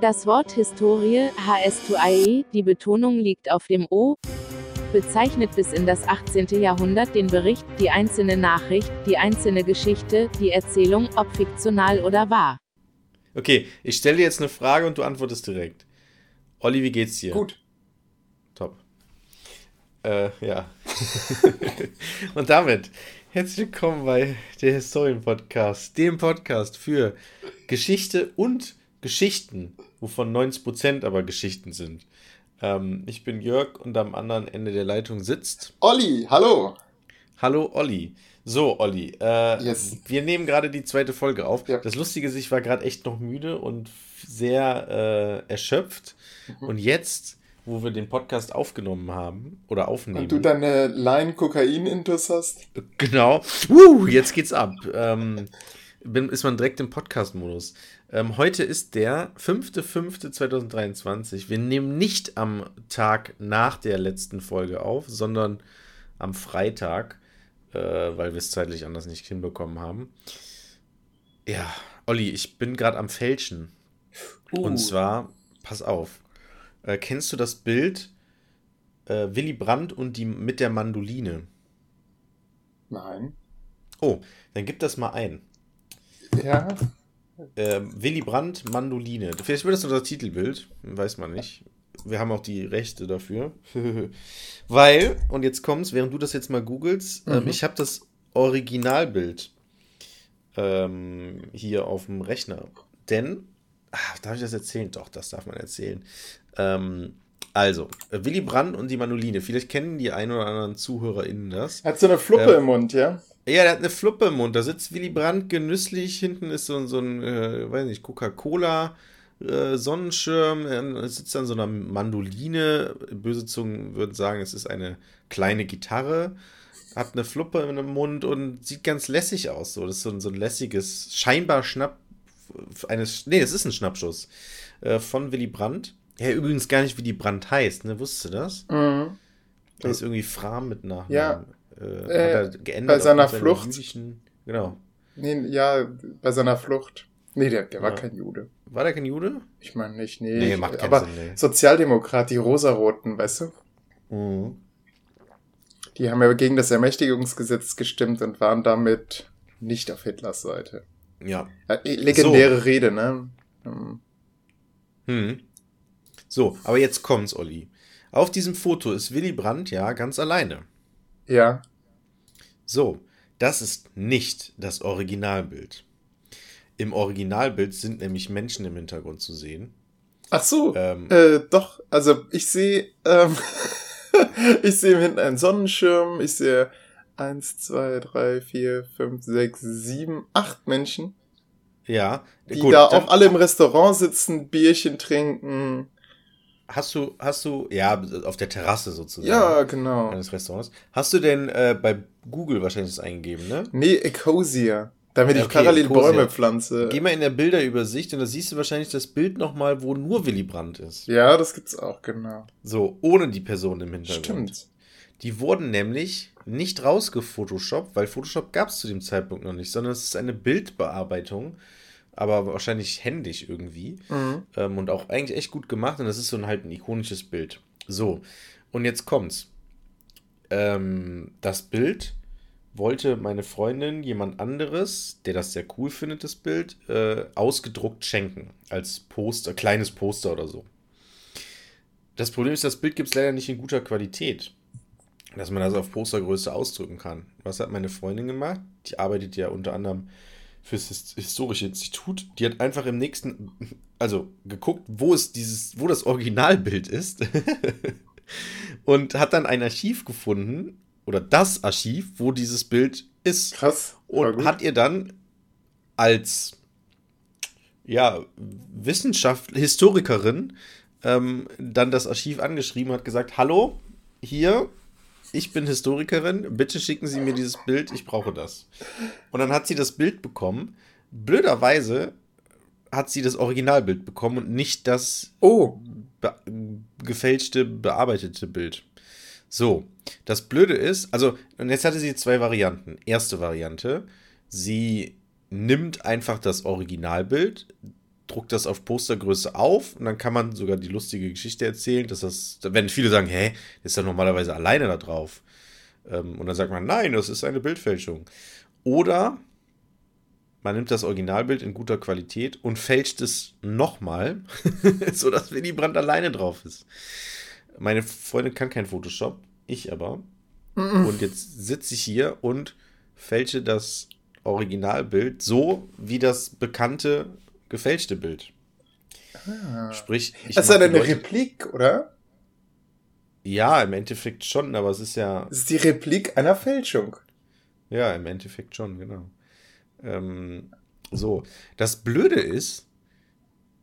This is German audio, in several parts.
Das Wort Historie, HS2IE, die Betonung liegt auf dem O, bezeichnet bis in das 18. Jahrhundert den Bericht, die einzelne Nachricht, die einzelne Geschichte, die Erzählung, ob fiktional oder wahr. Okay, ich stelle dir jetzt eine Frage und du antwortest direkt. Olli, wie geht's dir? Gut. Top. Äh, ja. und damit herzlich willkommen bei der Historien-Podcast, dem Podcast für Geschichte und Geschichten, wovon 90% aber Geschichten sind. Ähm, ich bin Jörg und am anderen Ende der Leitung sitzt. Olli, hallo. Hallo Olli. So, Olli, äh, Yes. wir nehmen gerade die zweite Folge auf. Ja. Das Lustige ist, ich war gerade echt noch müde und sehr äh, erschöpft. Mhm. Und jetzt, wo wir den Podcast aufgenommen haben oder aufnehmen, Und du deine Line Kokain-Intus hast? Genau. Uh, jetzt geht's ab. Ähm, bin, ist man direkt im Podcast-Modus. Ähm, heute ist der 5.5.2023. Wir nehmen nicht am Tag nach der letzten Folge auf, sondern am Freitag, äh, weil wir es zeitlich anders nicht hinbekommen haben. Ja, Olli, ich bin gerade am Fälschen. Uh, Und zwar, pass auf, äh, kennst du das Bild äh, Willy Brandt und die mit der Mandoline? Nein. Oh, dann gib das mal ein. Ja. Ähm, Willy Brandt, Mandoline. Vielleicht wird das unser Titelbild, weiß man nicht. Wir haben auch die Rechte dafür. Weil, und jetzt kommt's, während du das jetzt mal googelst, ähm, Mhm. ich habe das Originalbild ähm, hier auf dem Rechner. Denn, ach, darf ich das erzählen? Doch, das darf man erzählen. Ähm, also, Willy Brandt und die Mandoline. Vielleicht kennen die ein oder anderen ZuhörerInnen das. Hat so eine Fluppe Ähm, im Mund, ja? Ja, der hat eine Fluppe im Mund. Da sitzt Willy Brandt genüsslich. Hinten ist so, ein- so ein, äh, weiß nicht, Coca-Cola. Äh, Sonnenschirm, er sitzt an so einer Mandoline. Böse Zungen würden sagen, es ist eine kleine Gitarre. Hat eine Fluppe im Mund und sieht ganz lässig aus. So. Das ist so ein, so ein lässiges, scheinbar Schnapp. Eines, nee, es ist ein Schnappschuss. Äh, von Willy Brandt. Ja, übrigens gar nicht, wie die Brandt heißt, ne? Wusstest du das? Mhm. Der ist irgendwie Fram mit Nachnamen. Ja. Äh, Äh, hat er geändert bei seiner Flucht. jüdischen- Genau. Nee, ja, bei seiner Flucht. Nee, der, der war Ja. kein Jude. War der kein Jude? Ich meine nicht, nee. Nee, macht keinen aber Sinn, nee. Sozialdemokrat, die Rosaroten, weißt du? Mhm. Die haben ja gegen das Ermächtigungsgesetz gestimmt und waren damit nicht auf Hitlers Seite. Ja. Eh, legendäre Rede, ne? Hm. Hm. So, aber jetzt kommt's, Olli. Auf diesem Foto ist Willy Brandt ja ganz alleine. Ja. So, das ist nicht das Originalbild. Im Originalbild sind nämlich Menschen im Hintergrund zu sehen. Ach so. Ähm, Äh, doch, also ich sehe, ähm, ich sehe hinten einen Sonnenschirm, ich sehe eins, zwei, drei, vier, fünf, sechs, sieben, acht Menschen, ja, die gut. da auch alle im Restaurant sitzen, Bierchen trinken. Hast du, hast du, ja, auf der Terrasse sozusagen. Ja, genau. Eines Restaurants. Hast du denn äh, bei Google wahrscheinlich das eingegeben, ne? Nee, Ecosia. Damit ich Okay, parallel Ecosia. Bäume pflanze. Geh mal in der Bilderübersicht und da siehst du wahrscheinlich das Bild nochmal, wo nur Willy Brandt ist. Ja, das gibt's auch, genau. So, ohne die Person im Hintergrund. Stimmt. Die wurden nämlich nicht rausgefotoshoppt, weil Photoshop gab es zu dem Zeitpunkt noch nicht, sondern es ist eine Bildbearbeitung, aber wahrscheinlich händisch irgendwie. Mhm. Ähm, und auch eigentlich echt gut gemacht und das ist so ein halt ein ikonisches Bild. So, und jetzt kommt's. Ähm, das Bild wollte meine Freundin jemand anderes, der das sehr cool findet, das Bild, äh, ausgedruckt schenken. Als Poster, kleines Poster oder so. Das Problem ist, das Bild gibt es leider nicht in guter Qualität. Dass man das auf Postergröße ausdrücken kann. Was hat meine Freundin gemacht? Die arbeitet ja unter anderem fürs His- Historische Institut. Die hat einfach im nächsten, also geguckt, wo es dieses, wo das Originalbild ist. und hat dann ein Archiv gefunden, oder das Archiv, wo dieses Bild ist. Krass. Und gut. hat ihr dann als ja, Wissenschaft, Historikerin ähm, dann das Archiv angeschrieben und hat gesagt, hallo, hier, ich bin Historikerin, bitte schicken Sie mir dieses Bild, ich brauche das. Und dann hat sie das Bild bekommen. Blöderweise hat sie das Originalbild bekommen und nicht das Oh, be gefälschte, bearbeitete Bild. So, das Blöde ist, also, und jetzt hatte sie zwei Varianten. Erste Variante, sie nimmt einfach das Originalbild, druckt das auf Postergröße auf und dann kann man sogar die lustige Geschichte erzählen, dass das, wenn viele sagen, hä, ist ja normalerweise alleine da drauf. Ähm, und dann sagt man, nein, das ist eine Bildfälschung. Oder man nimmt das Originalbild in guter Qualität und fälscht es nochmal, sodass Willy Brandt alleine drauf ist. Meine Freundin kann kein Photoshop, ich aber. Und jetzt sitze ich hier und fälsche das Originalbild so wie das bekannte gefälschte Bild. Ah. Sprich, ich Das ist die eine Leute- Replik, oder? Ja, im Endeffekt schon, aber es ist ja. Das ist die Replik einer Fälschung. Ja, im Endeffekt schon, genau. Ähm, so, das Blöde ist,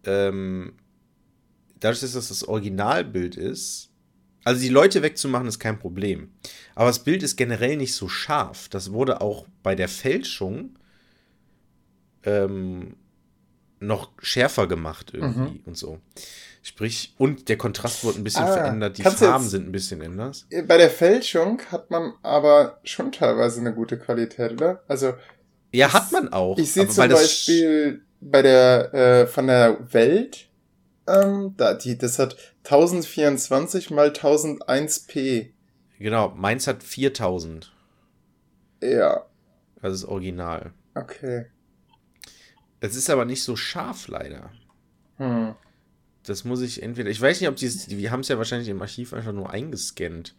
ähm, dadurch, dass das das Originalbild ist, also die Leute wegzumachen ist kein Problem. Aber das Bild ist generell nicht so scharf. Das wurde auch bei der Fälschung ähm, noch schärfer gemacht irgendwie und so. Sprich, und der Kontrast wurde ein bisschen Ah, verändert, die Farben sind ein bisschen anders. Bei der Fälschung hat man aber schon teilweise eine gute Qualität, oder? Also Ja, hat man auch. ich sehe zum Beispiel bei der äh, von der Welt, ähm, da die, das hat 1024 mal 1001p. Genau, meins hat 4000. Ja, Das ist original. okay. Es ist aber nicht so scharf, leider. Hm. Das muss ich entweder. Ich weiß nicht, ob die. Wir haben es ja wahrscheinlich im Archiv einfach nur eingescannt.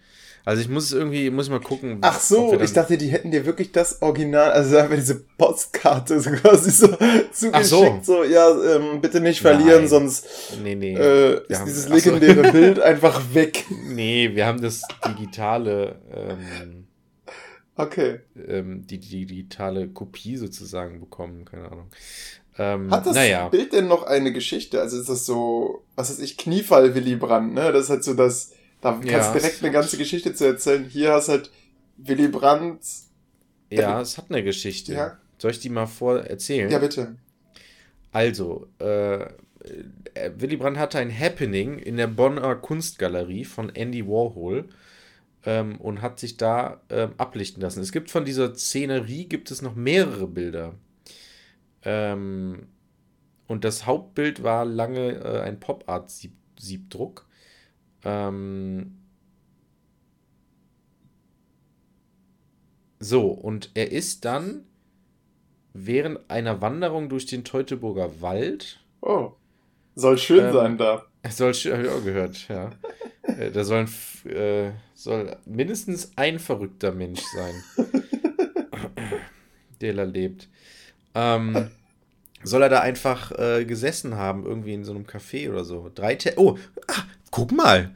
Also ich muss es irgendwie, muss mal gucken. Ach so, ich dachte, die hätten dir wirklich das Original, also einfach diese Postkarte so quasi so zugeschickt, so. so, ja, ähm, bitte nicht verlieren, Nein. sonst Nee, nee. äh, ist haben- dieses ach so. legendäre Bild einfach weg. Nee, wir haben das digitale. Ähm, Okay. ähm, die, die digitale Kopie sozusagen bekommen, keine Ahnung. Ähm, Hat das naja. Bild denn noch eine Geschichte? Also ist das so, was weiß ich, Kniefall Willy Brandt, ne? Das ist halt so das, da kannst Ja. du direkt eine ganze Geschichte zu erzählen. Hier hast halt Willy Brandt. Ja, es hat eine Geschichte. Ja. Soll ich die mal vorerzählen? Ja, bitte. Also, äh, äh, Willy Brandt hatte ein Happening in der Bonner Kunstgalerie von Andy Warhol ähm, und hat sich da ähm, ablichten lassen. Es gibt von dieser Szenerie gibt es noch mehrere Bilder. Ähm, und das Hauptbild war lange äh, ein Pop-Art-Siebdruck. Ähm, so, und er ist dann während einer Wanderung durch den Teutoburger Wald Oh. Soll schön Ähm, sein da. soll, habe ich auch gehört, ja. Äh, da soll, ein, äh, soll mindestens ein verrückter Mensch sein, der da lebt. Ähm, soll er da einfach äh, gesessen haben, irgendwie in so einem Café oder so. Drei Oh, ah, guck mal.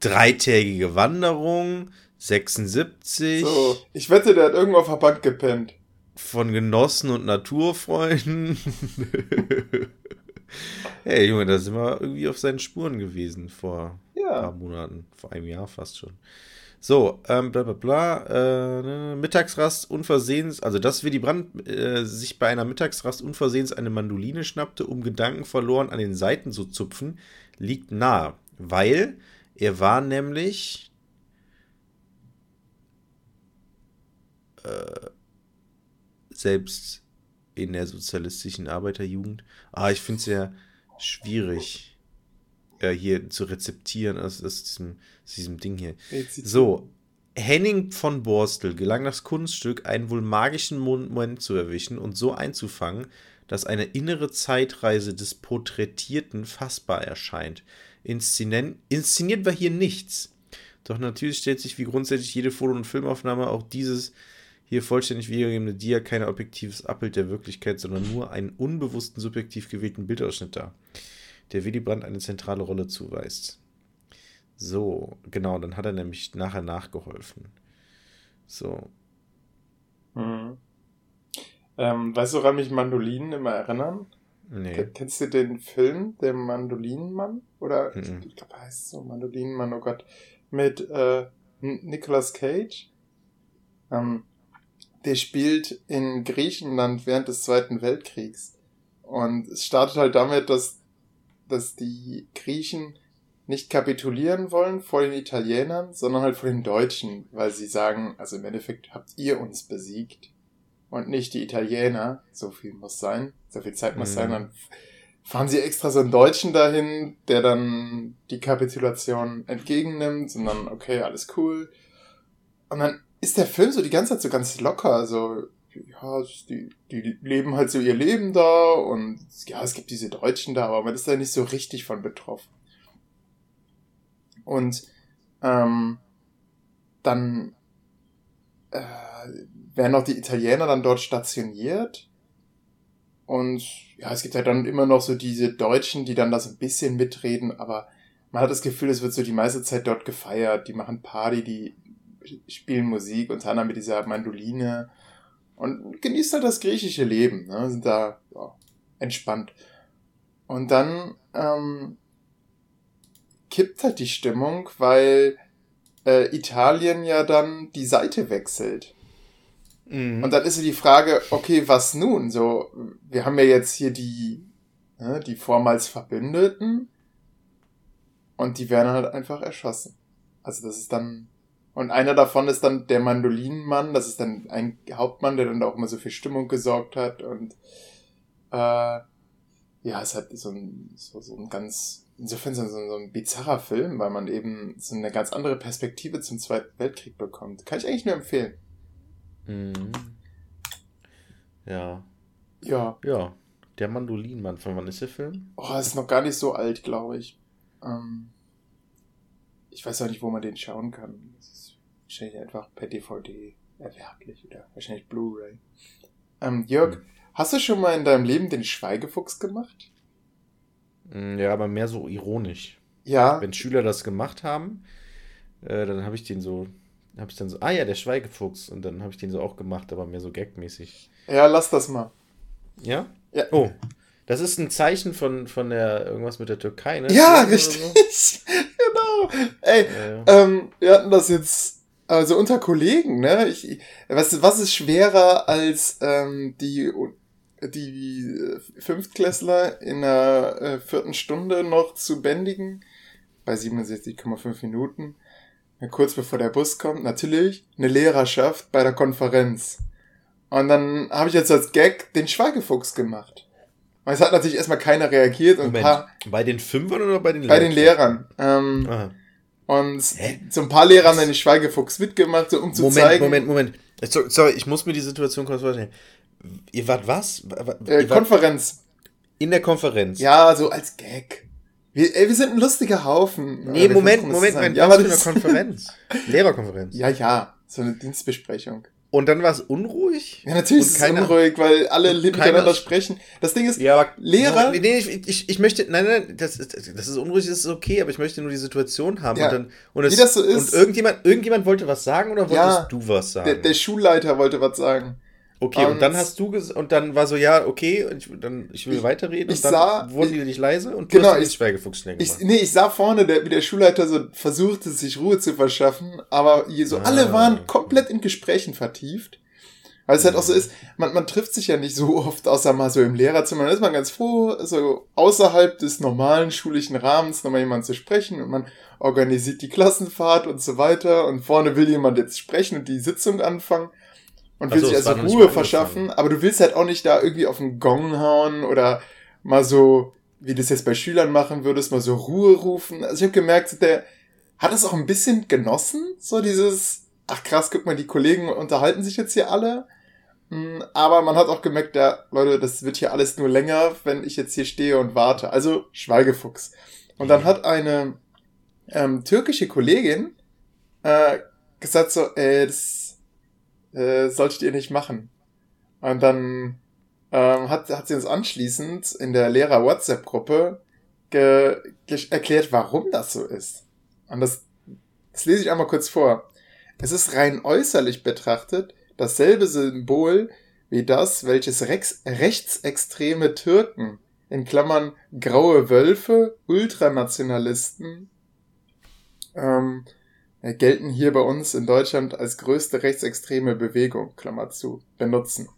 Dreitägige Wanderung, 76, So, ich wette, der hat irgendwo auf der Bank gepennt. von Genossen und Naturfreunden. hey, Junge, da sind wir irgendwie auf seinen Spuren gewesen vor ein paar Ja. Monaten, vor einem Jahr fast schon. So, ähm, bla bla bla, äh, ne, Mittagsrast unversehens, also dass Willy Brandt äh, sich bei einer Mittagsrast unversehens eine Mandoline schnappte, um Gedanken verloren an den Saiten zu zupfen, liegt nahe, weil er war nämlich äh, selbst in der sozialistischen Arbeiterjugend. Ah, ich finde es ja schwierig, äh, hier zu rezeptieren aus, aus, diesem, aus diesem Ding hier. So, Henning von Borstel gelang das Kunststück, einen wohl magischen Moment zu erwischen und so einzufangen, dass eine innere Zeitreise des Porträtierten fassbar erscheint. Inszenieren, inszeniert war hier nichts. Doch natürlich stellt sich wie grundsätzlich jede Foto- und Filmaufnahme auch dieses hier vollständig wiedergegebene Dia kein objektives Abbild der Wirklichkeit, sondern nur einen unbewussten, subjektiv gewählten Bildausschnitt dar, der Willy Brandt eine zentrale Rolle zuweist. So, genau, dann hat er nämlich nachher nachgeholfen. So, Mhm. Ähm, weißt du, woran mich Mandolinen immer erinnern? nee. Ke- Kennst du den Film, der Mandolinenmann? Oder Mhm. ich glaube, er heißt so Mandolinenmann, oh Gott. Mit äh, Nicolas Cage. Ähm, der spielt in Griechenland während des Zweiten Weltkriegs. Und es startet halt damit, dass, dass die Griechen nicht kapitulieren wollen vor den Italienern, sondern halt vor den Deutschen, weil sie sagen, also im Endeffekt habt ihr uns besiegt und nicht die Italiener. So viel muss sein, so viel Zeit muss Mhm. sein, dann fahren sie extra so einen Deutschen dahin, der dann die Kapitulation entgegennimmt und dann, okay, alles cool. Und dann ist der Film so die ganze Zeit so ganz locker, so, ja, die, die leben halt so ihr Leben da und ja, es gibt diese Deutschen da, aber man ist da nicht so richtig von betroffen. Und ähm, dann äh, werden auch die Italiener dann dort stationiert. Und ja, es gibt halt dann immer noch so diese Deutschen, die dann da so ein bisschen mitreden, aber man hat das Gefühl, es wird so die meiste Zeit dort gefeiert. Die machen Party, die spielen Musik, unter anderem mit dieser Mandoline und genießt halt das griechische Leben, ne? sind da ja, entspannt. Und dann ähm, kippt halt die Stimmung, weil äh, Italien ja dann die Seite wechselt. Mhm. Und dann ist so die Frage, okay, was nun? So, wir haben ja jetzt hier die, ne, die vormals Verbündeten und die werden halt einfach erschossen. Also das ist dann und einer davon ist dann der Mandolinenmann, das ist dann ein Hauptmann, der dann da auch immer so viel Stimmung gesorgt hat und äh, ja, es hat so ein, so, so ein ganz, insofern so, so ein bizarrer Film, weil man eben so eine ganz andere Perspektive zum Zweiten Weltkrieg bekommt. Kann ich eigentlich nur empfehlen. Mhm. Ja. Ja. Ja. Der Mandolinmann, von wann ist der Film? Oh, ist noch gar nicht so alt, glaube ich. Ähm, ich weiß auch nicht, wo man den schauen kann. Das ist wahrscheinlich einfach per DVD erwerblich oder wahrscheinlich Blu-ray. Ähm, Jörg, hm. hast du schon mal in deinem Leben den Schweigefuchs gemacht? Hm, ja, aber mehr so ironisch. Ja. Wenn Schüler das gemacht haben, äh, dann habe ich den so, habe ich dann so, ah ja, der Schweigefuchs. Und dann habe ich den so auch gemacht, aber mehr so gagmäßig. Ja, lass das mal. Ja? Ja. Oh. Das ist ein Zeichen von, von der irgendwas mit der Türkei, ne? Ja, richtig. So? Ey, ja, ja. Ähm, wir hatten das jetzt also unter Kollegen, ne? Ich, was, was ist schwerer als ähm, die die Fünftklässler in der äh, vierten Stunde noch zu bändigen? Bei 67,5 Minuten. Kurz bevor der Bus kommt, natürlich eine Lehrerschaft bei der Konferenz. Und dann habe ich jetzt als Gag den Schweigefuchs gemacht. Und es hat natürlich erstmal keiner reagiert. Und Moment, paar, bei den Fünfern oder bei den Lehrern? Bei den Lehrern. Ähm, Aha. Und Hä? so ein paar Lehrer haben dann den Schweigefuchs mitgemacht, so, um zu Moment, zeigen. Moment, Moment, Moment. Sorry, ich muss mir die Situation kurz vorstellen. Ihr wart was? Ihr äh, Konferenz. In der Konferenz. Ja, so als Gag. Wir, ey, wir sind ein lustiger Haufen. Nee, Moment, Moment, Moment. Ja, was für eine Konferenz? Lehrerkonferenz. Ja, ja. So eine Dienstbesprechung. Und dann war es unruhig? Ja, natürlich ist es unruhig, weil alle miteinander sprechen. Das Ding ist, ja, aber, Lehrer... Nee, nee, ich, ich, ich möchte, nein, nein, das, das ist unruhig, das ist okay, aber ich möchte nur die Situation haben. Ja, und dann, und es, wie das so ist. Und irgendjemand, irgendjemand wollte was sagen oder wolltest ja, du was sagen? Der, der Schulleiter wollte was sagen. Okay, und, und, dann hast du und dann war so, ja, okay, und ich, dann, ich will ich, weiterreden. Ich und dann sah, wurden die nicht leise und du genau, hast den Schweigefuchs gemacht. Ich, nee, ich sah vorne, der, wie der Schulleiter so versuchte, sich Ruhe zu verschaffen, aber hier so, ah. alle waren komplett in Gesprächen vertieft. Weil es halt auch so ist, man, man trifft sich ja nicht so oft, außer mal so im Lehrerzimmer. Dann ist man ganz froh, so außerhalb des normalen schulischen Rahmens nochmal jemand zu sprechen und man organisiert die Klassenfahrt und so weiter und vorne will jemand jetzt sprechen und die Sitzung anfangen und will so, sich also Ruhe verschaffen, aber du willst halt auch nicht da irgendwie auf den Gong hauen oder mal so, wie du das jetzt bei Schülern machen würdest, mal so Ruhe rufen. Also ich habe gemerkt, der hat es auch ein bisschen genossen, so dieses, ach krass, guck mal, die Kollegen unterhalten sich jetzt hier alle. Hm, aber man hat auch gemerkt, ja, Leute, das wird hier alles nur länger, wenn ich jetzt hier stehe und warte. Also Schweigefuchs. Und dann hat eine ähm, türkische Kollegin äh, gesagt so, äh, das äh, solltet ihr nicht machen. Und dann ähm, hat, hat sie uns anschließend in der Lehrer-WhatsApp-Gruppe erklärt, warum das so ist. Und das, das lese ich einmal kurz vor. Es ist rein äußerlich betrachtet dasselbe Symbol wie das, welches Rex rechtsextreme Türken, in Klammern graue Wölfe, Ultranationalisten, ähm, äh, gelten hier bei uns in Deutschland als größte rechtsextreme Bewegung, Klammer zu, benutzen.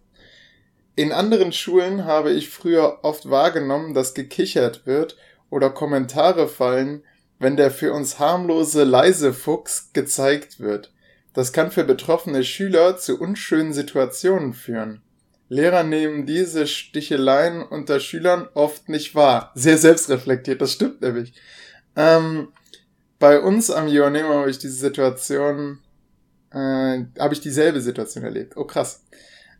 In anderen Schulen habe ich früher oft wahrgenommen, dass gekichert wird oder Kommentare fallen, wenn der für uns harmlose leise Fuchs gezeigt wird. Das kann für betroffene Schüler zu unschönen Situationen führen. Lehrer nehmen diese Sticheleien unter Schülern oft nicht wahr. Sehr selbstreflektiert, das stimmt nämlich. Ähm, bei uns am Ionema habe ich diese Situation, äh, habe ich dieselbe Situation erlebt. Oh krass.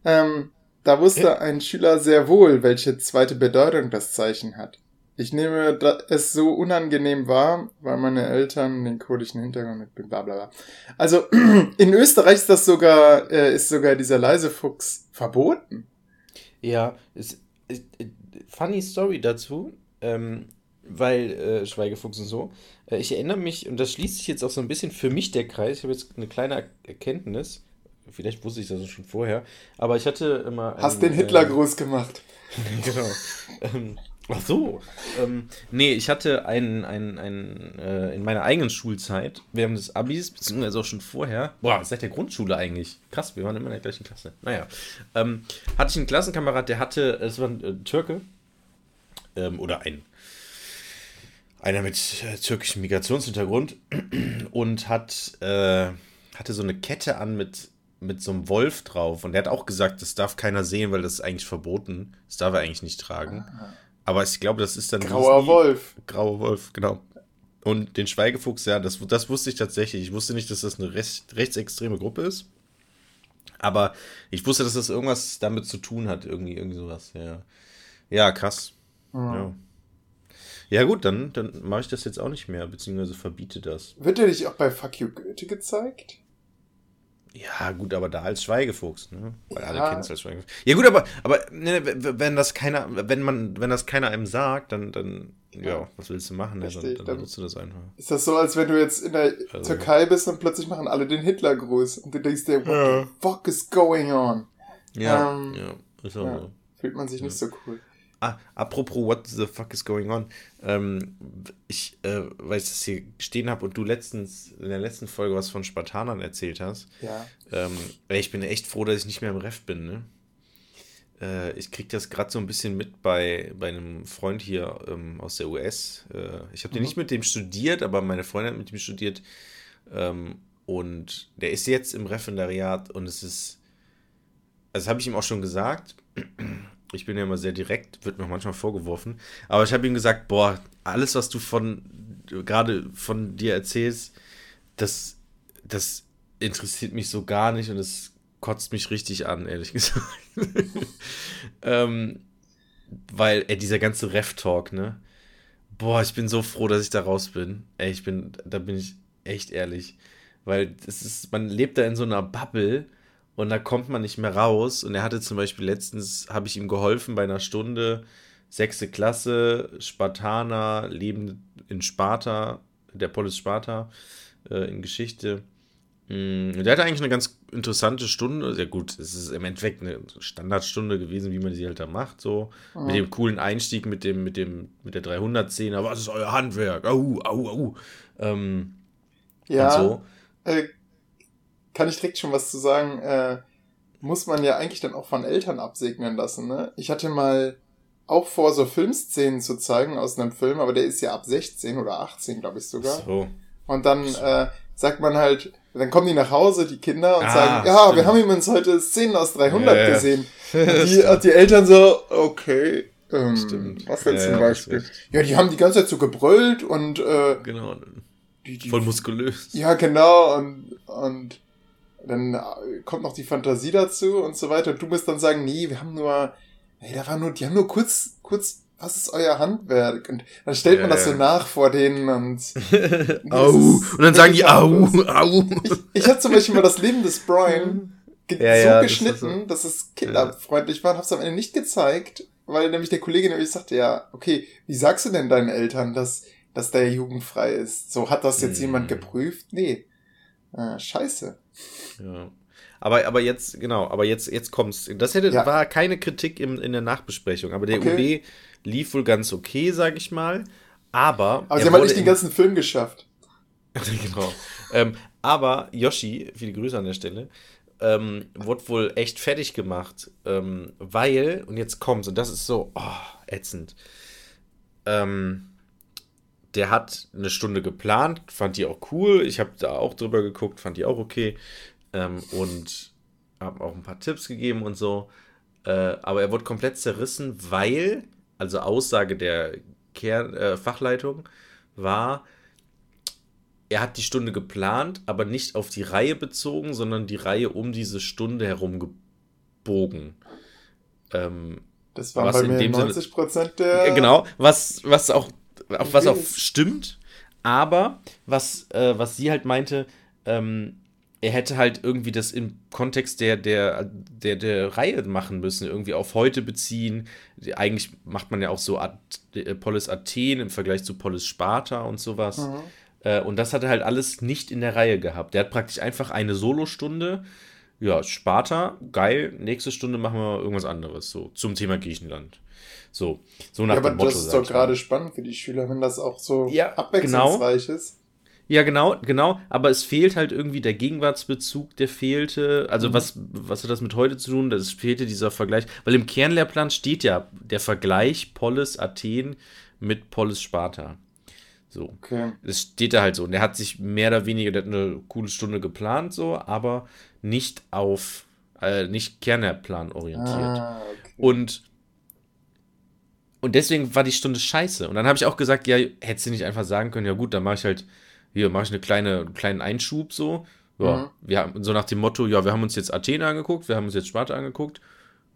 Ähm, da wusste ein Schüler sehr wohl, welche zweite Bedeutung das Zeichen hat. Ich nehme es so unangenehm wahr, weil meine Eltern den kurdischen Hintergrund mit bla bla bla. Also in Österreich ist das sogar, äh, ist sogar dieser leise Fuchs verboten. Ja, ist, ist, ist funny Story dazu, ähm, weil äh, Schweigefuchs und so. Äh, ich erinnere mich, und das schließt sich jetzt auch so ein bisschen für mich der Kreis, ich habe jetzt eine kleine Erkenntnis. Vielleicht wusste ich das schon vorher, aber ich hatte immer. Hast den Hitlergruß äh, gemacht. genau. ähm, Ach so. Ähm, nee, ich hatte einen, einen, einen äh, in meiner eigenen Schulzeit, während des Abis, beziehungsweise auch schon vorher, boah, seit der Grundschule eigentlich. Krass, wir waren immer in der gleichen Klasse. Naja. Ähm, hatte ich einen Klassenkamerad, der hatte, es war ein äh, Türke, ähm, oder ein, einer mit äh, türkischem Migrationshintergrund und hat, äh, hatte so eine Kette an mit, mit so einem Wolf drauf. Und der hat auch gesagt, das darf keiner sehen, weil das ist eigentlich verboten. Das darf er eigentlich nicht tragen. Aha. Aber ich glaube, das ist dann. Grauer Disney. Wolf. Grauer Wolf, genau. Und den Schweigefuchs, ja, das, das wusste ich tatsächlich. Ich wusste nicht, dass das eine recht, rechtsextreme Gruppe ist. Aber ich wusste, dass das irgendwas damit zu tun hat, irgendwie, irgendwie sowas. Ja, ja krass. Mhm. Ja. Ja. gut, dann, dann mache ich das jetzt auch nicht mehr, beziehungsweise verbiete das. Wird dir nicht auch bei Fuck You Goethe gezeigt? Ja, gut, aber da als Schweigefuchs, ne? Weil ja. alle kennen es als Schweigefuchs. Ja, gut, aber, aber ne, wenn das keiner, wenn man, wenn das keiner einem sagt, dann, dann, ja, ja was willst du machen? Ne? Dann, dann, dann nutzt du das einfach. Ist das so, als wenn du jetzt in der also. Türkei bist und plötzlich machen alle den Hitlergruß und du denkst dir, what ja. the fuck is going on? Ja, ähm, ja, ist auch so. Fühlt man sich nicht so cool. Ah, apropos, what the fuck is going on? Ähm, ich, äh, weil ich das hier stehen habe und du letztens, in der letzten Folge was von Spartanern erzählt hast. Ja. Ähm, ich bin echt froh, dass ich nicht mehr im Ref bin, ne? Äh, ich krieg das gerade so ein bisschen mit bei, bei einem Freund hier ähm, aus der US. Äh, ich habe mhm. nicht mit dem studiert, aber meine Freundin hat mit ihm studiert. Ähm, und der ist jetzt im Referendariat und es ist, also habe ich ihm auch schon gesagt, ich bin ja immer sehr direkt, wird mir manchmal vorgeworfen. Aber ich habe ihm gesagt, boah, alles, was du von gerade von dir erzählst, das, das interessiert mich so gar nicht und das kotzt mich richtig an, ehrlich gesagt. ähm, weil, ey, dieser ganze Ref-Talk, ne? Boah, ich bin so froh, dass ich da raus bin. Ey, ich bin, da bin ich echt ehrlich. Weil es ist, man lebt da in so einer Bubble und da kommt man nicht mehr raus. Und er hatte zum Beispiel letztens, habe ich ihm geholfen bei einer Stunde, sechste Klasse, Spartaner, Leben in Sparta, der Polis Sparta äh, in Geschichte. Mm, der hatte eigentlich eine ganz interessante Stunde. Sehr gut, es ist im Endeffekt eine Standardstunde gewesen, wie man sie halt da macht, so. Mhm. Mit dem coolen Einstieg, mit dem, mit dem, mit der 310er, was ist euer Handwerk? Au, au, au. Ähm, ja. So. Äh, kann ich direkt schon was zu sagen, äh, muss man ja eigentlich dann auch von Eltern absegnen lassen, ne? Ich hatte mal auch vor, so Filmszenen zu zeigen aus einem Film, aber der ist ja ab 16 oder 18, glaube ich sogar. So. Und dann äh, sagt man halt, dann kommen die nach Hause, die Kinder, und ah, sagen, ja, stimmt. wir haben uns heute Szenen aus 300 ja, gesehen. Und die, die Eltern so, okay, ähm, stimmt. was denn ja, zum Beispiel? Ja, die haben die ganze Zeit so gebrüllt und äh, genau. Die, die, voll muskulös. Ja, genau, und, und dann äh, kommt noch die Fantasie dazu und so weiter. Und du musst dann sagen, nee, wir haben nur, nee, da war nur, die haben nur kurz, kurz, was ist euer Handwerk? Und dann stellt man das so nach vor denen und. au! Und dann sagen die, au, au! Ich, ich habe zum Beispiel mal das Leben des Brian ja, so ja, geschnitten, das so. dass es kinderfreundlich war und hab's am Ende nicht gezeigt, weil nämlich der Kollege nämlich sagte, ja, okay, wie sagst du denn deinen Eltern, dass, dass der jugendfrei ist? So, hat das jetzt hm. jemand geprüft? Nee. Ah, scheiße. Ja. Aber, aber jetzt, genau, aber jetzt, jetzt kommt's. Das hätte, ja. war keine Kritik im, in der Nachbesprechung, aber der okay. UB lief wohl ganz okay, sag ich mal. Aber. Aber sie haben halt nicht den ganzen Film geschafft. genau. ähm, aber Yoshi, viele Grüße an der Stelle, ähm, wurde wohl echt fertig gemacht, ähm, weil, und jetzt kommt's, und das ist so oh, ätzend. Ähm, der hat eine Stunde geplant, fand die auch cool. Ich habe da auch drüber geguckt, fand die auch okay. Ähm, und habe auch ein paar Tipps gegeben und so. Äh, aber er wurde komplett zerrissen, weil, also Aussage der Kern, äh, Fachleitung war, er hat die Stunde geplant, aber nicht auf die Reihe bezogen, sondern die Reihe um diese Stunde herum gebogen. Ähm, das war bei mir 90 Prozent der. Genau, was, was auch, auf was auch stimmt, aber was, äh, was sie halt meinte, ähm, er hätte halt irgendwie das im Kontext der, der, der, der Reihe machen müssen, irgendwie auf heute beziehen. Eigentlich macht man ja auch so At äh, Polis Athen im Vergleich zu Polis Sparta und sowas. Mhm. Äh, und das hat er halt alles nicht in der Reihe gehabt. Der hat praktisch einfach eine Solostunde. Ja, Sparta, geil. Nächste Stunde machen wir irgendwas anderes, so zum Thema Griechenland. So, so nach ja, aber dem Motto. Das ist doch gerade spannend für die Schüler, wenn das auch so ja, abwechslungsreich genau. ist. Ja, genau, genau, aber es fehlt halt irgendwie der Gegenwartsbezug, der fehlte. Also, mhm. was, was hat das mit heute zu tun? Das fehlte dieser Vergleich, weil im Kernlehrplan steht ja der Vergleich Polis Athen mit Polis Sparta. So. Okay. Das steht da halt so. Und er hat sich mehr oder weniger, der hat eine coole Stunde geplant, so, aber nicht auf, äh, nicht Kernlehrplan orientiert. Ah, okay. Und und deswegen war die Stunde scheiße. Und dann habe ich auch gesagt, ja, hättest du nicht einfach sagen können, ja gut, dann mache ich halt hier mache ich eine kleine, einen kleinen Einschub so. Ja, mhm. wir haben so nach dem Motto, ja, wir haben uns jetzt Athen angeguckt, wir haben uns jetzt Sparta angeguckt.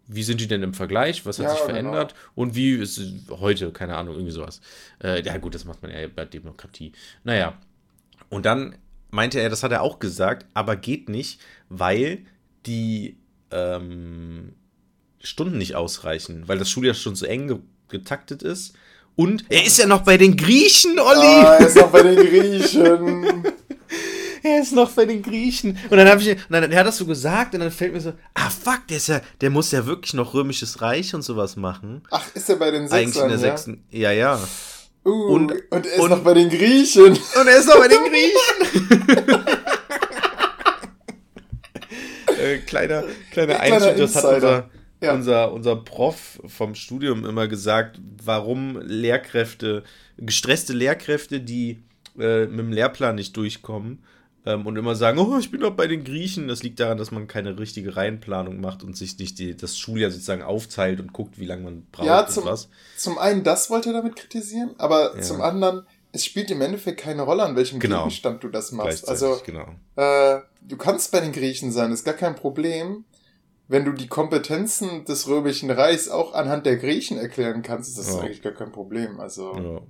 Wie sind die denn im Vergleich? Was hat ja, sich genau. verändert? Genau. Und wie ist heute, keine Ahnung, irgendwie sowas. Äh, ja, gut, das macht man ja bei Demokratie. Naja. Und dann meinte er, das hat er auch gesagt, aber geht nicht, weil die ähm, Stunden nicht ausreichen, weil das Schuljahr schon so eng getaktet ist und er ist ja noch bei den Griechen, Olli. Ah, er ist noch bei den Griechen. er ist noch bei den Griechen. Und dann habe ich, und dann er hat das so gesagt und dann fällt mir so, ah fuck, der ist ja, der muss ja wirklich noch römisches Reich und sowas machen. Ach, ist er bei den Sechsern, Eigentlich in der ja? sechsten, ja, ja. Uh, und, und er ist und, noch bei den Griechen. Und er ist noch bei den Griechen. äh, kleiner, kleiner Einschub, das hat unser, ja. unser, unser Prof vom Studium immer gesagt, warum Lehrkräfte, gestresste Lehrkräfte, die äh, mit dem Lehrplan nicht durchkommen ähm, und immer sagen, oh, ich bin doch bei den Griechen. Das liegt daran, dass man keine richtige Reihenplanung macht und sich nicht die, das Schuljahr sozusagen aufteilt und guckt, wie lange man braucht ja, zum, und was. Zum einen, das wollte er damit kritisieren, aber ja. zum anderen, es spielt im Endeffekt keine Rolle, an welchem genau. Gegenstand du das machst. Also, genau. äh, du kannst bei den Griechen sein, ist gar kein Problem wenn du die Kompetenzen des Römischen Reichs auch anhand der Griechen erklären kannst, ist das ja. eigentlich gar kein Problem. Also. Ja.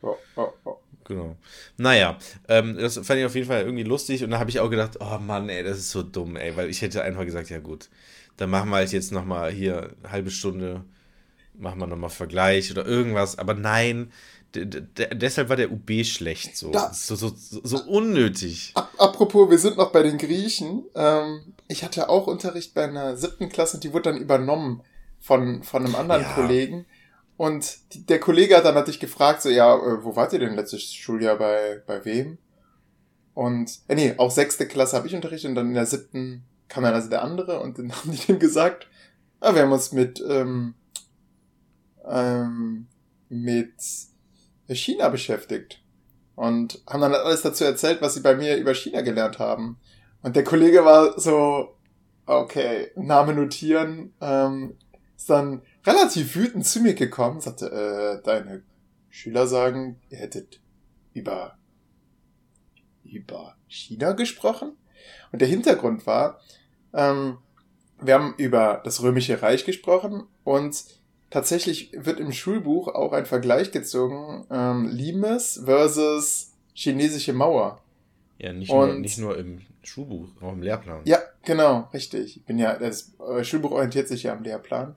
Oh, oh, oh. Genau. Naja, ähm, das fand ich auf jeden Fall irgendwie lustig und da habe ich auch gedacht, oh Mann, ey, das ist so dumm, ey, weil ich hätte einfach gesagt, ja gut, dann machen wir halt jetzt nochmal hier eine halbe Stunde, machen wir nochmal Vergleich oder irgendwas, aber nein, deshalb war der UB schlecht, so. Da, so, so, so, unnötig. Apropos, wir sind noch bei den Griechen. Ähm, ich hatte auch Unterricht bei einer siebten Klasse und die wurde dann übernommen von, von einem anderen ja. Kollegen. Und die, der Kollege hat dann natürlich gefragt, so, ja, äh, wo wart ihr denn letztes Schuljahr bei, bei wem? Und, äh, nee, auch sechste Klasse habe ich unterrichtet und dann in der siebten kam dann also der andere und dann haben die dem gesagt, ah, wir haben uns mit, ähm, ähm, mit China beschäftigt. Und haben dann alles dazu erzählt, was sie bei mir über China gelernt haben. Und der Kollege war so, okay, Name notieren, ähm, ist dann relativ wütend zu mir gekommen, sagte, äh, deine Schüler sagen, ihr hättet über, über China gesprochen. Und der Hintergrund war, ähm, wir haben über das Römische Reich gesprochen und tatsächlich wird im Schulbuch auch ein Vergleich gezogen, ähm, Limes versus chinesische Mauer. Ja, nicht, und, nur, nicht nur im Schulbuch, auch im Lehrplan. Ja, genau, richtig. Ich bin ja, das äh, Schulbuch orientiert sich ja am Lehrplan.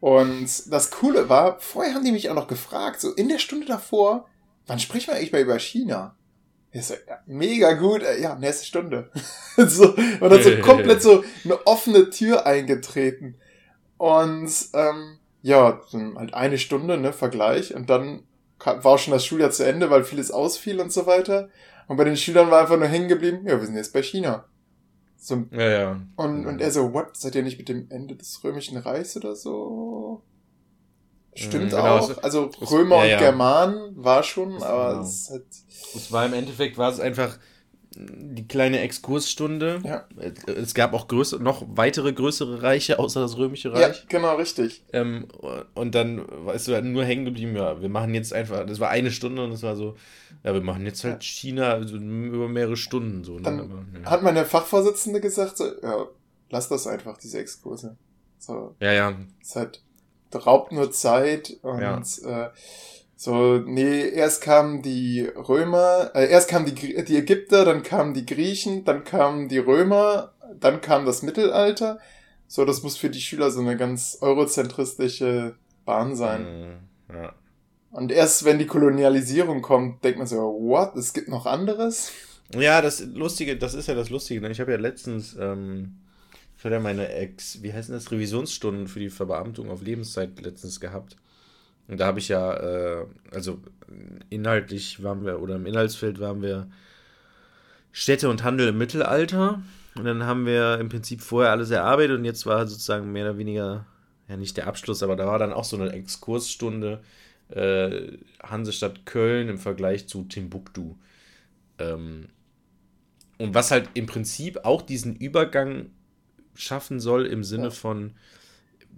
Und das Coole war, vorher haben die mich auch noch gefragt, so in der Stunde davor, wann sprechen wir eigentlich mal über China? Ich so, ja, mega gut, äh, ja, nächste Stunde. so, und dann so komplett so eine offene Tür eingetreten. Und ähm, ja, dann halt eine Stunde, ne, Vergleich. Und dann war schon das Schuljahr zu Ende, weil vieles ausfiel und so weiter. Und bei den Schülern war einfach nur hängen geblieben, ja, wir sind jetzt bei China. So, ja, ja. Und, und er so, what? Seid ihr nicht mit dem Ende des Römischen Reichs oder so? Stimmt mhm, genau, auch. Also Römer ja, und Germanen war schon, aber genau. es hat. Es war im Endeffekt war es einfach die kleine Exkursstunde. Ja. Es gab auch größere, noch weitere größere Reiche außer das Römische Ja, Reich. genau, richtig. Ähm, und dann weißt du nur hängen geblieben, ja, wir machen jetzt einfach, das war eine Stunde und es war so, ja, wir machen jetzt halt China so über mehrere Stunden so. Ne? Dann Aber, ja. Hat meine Fachvorsitzende gesagt, so, ja, lass das einfach, diese Exkurse. So, ja, ja, es hat, raubt nur Zeit und Ja. äh, so, nee, erst kamen die Römer, äh, erst kamen die, Gr- die Ägypter, dann kamen die Griechen, dann kamen die Römer, dann kam das Mittelalter. So, das muss für die Schüler so eine ganz eurozentristische Bahn sein. Mm, ja. Und erst wenn die Kolonialisierung kommt, denkt man so, what? Es gibt noch anderes? Ja, das Lustige, das ist ja das Lustige. Ich habe ja letztens, ähm, ich hatte ja meine Ex, wie heißen das, Revisionsstunden für die Verbeamtung auf Lebenszeit letztens gehabt. Und da habe ich ja, äh, also inhaltlich waren wir, oder im Inhaltsfeld waren wir Städte und Handel im Mittelalter. Und dann haben wir im Prinzip vorher alles erarbeitet und jetzt war sozusagen mehr oder weniger, ja nicht der Abschluss, aber da war dann auch so eine Exkursstunde äh, Hansestadt Köln im Vergleich zu Timbuktu. Ähm, und was halt im Prinzip auch diesen Übergang schaffen soll im Sinne von,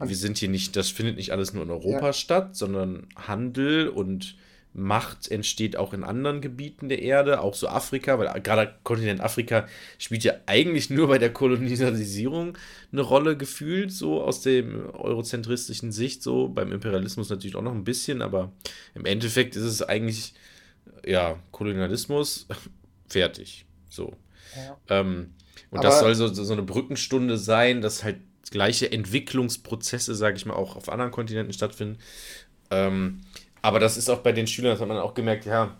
wir sind hier nicht, das findet nicht alles nur in Europa Ja. statt, sondern Handel und Macht entsteht auch in anderen Gebieten der Erde, auch so Afrika, weil gerade Kontinent Afrika spielt ja eigentlich nur bei der Kolonialisierung eine Rolle gefühlt, so aus dem eurozentristischen Sicht, so beim Imperialismus natürlich auch noch ein bisschen, aber im Endeffekt ist es eigentlich, ja, Kolonialismus, fertig, so. Ja. Ähm, und Aber- das soll so, so eine Brückenstunde sein, dass halt gleiche Entwicklungsprozesse, sage ich mal, auch auf anderen Kontinenten stattfinden. Ähm, aber das ist auch bei den Schülern, das hat man auch gemerkt, ja,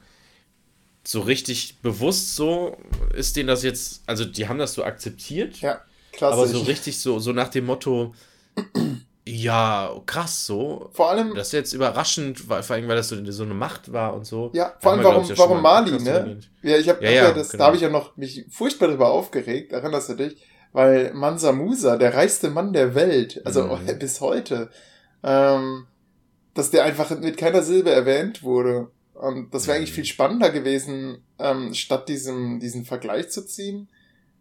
so richtig bewusst so ist denen das jetzt, also die haben das so akzeptiert, Ja, klassisch. aber so richtig so, so nach dem Motto, ja, krass so. Vor allem, Das ist jetzt überraschend, weil, vor allem, weil das so, so eine Macht war und so. ja, vor allem, wir, warum, ich, warum Mali, ne? erwähnt. Ja, ich habe Ja, ja, das, genau. da habe ich ja noch mich furchtbar darüber aufgeregt, erinnerst du dich? Weil Mansa Musa, der reichste Mann der Welt, also Mhm. bis heute, ähm, dass der einfach mit keiner Silbe erwähnt wurde. Und das wäre eigentlich Mhm. viel spannender gewesen, ähm, statt diesem, diesen Vergleich zu ziehen,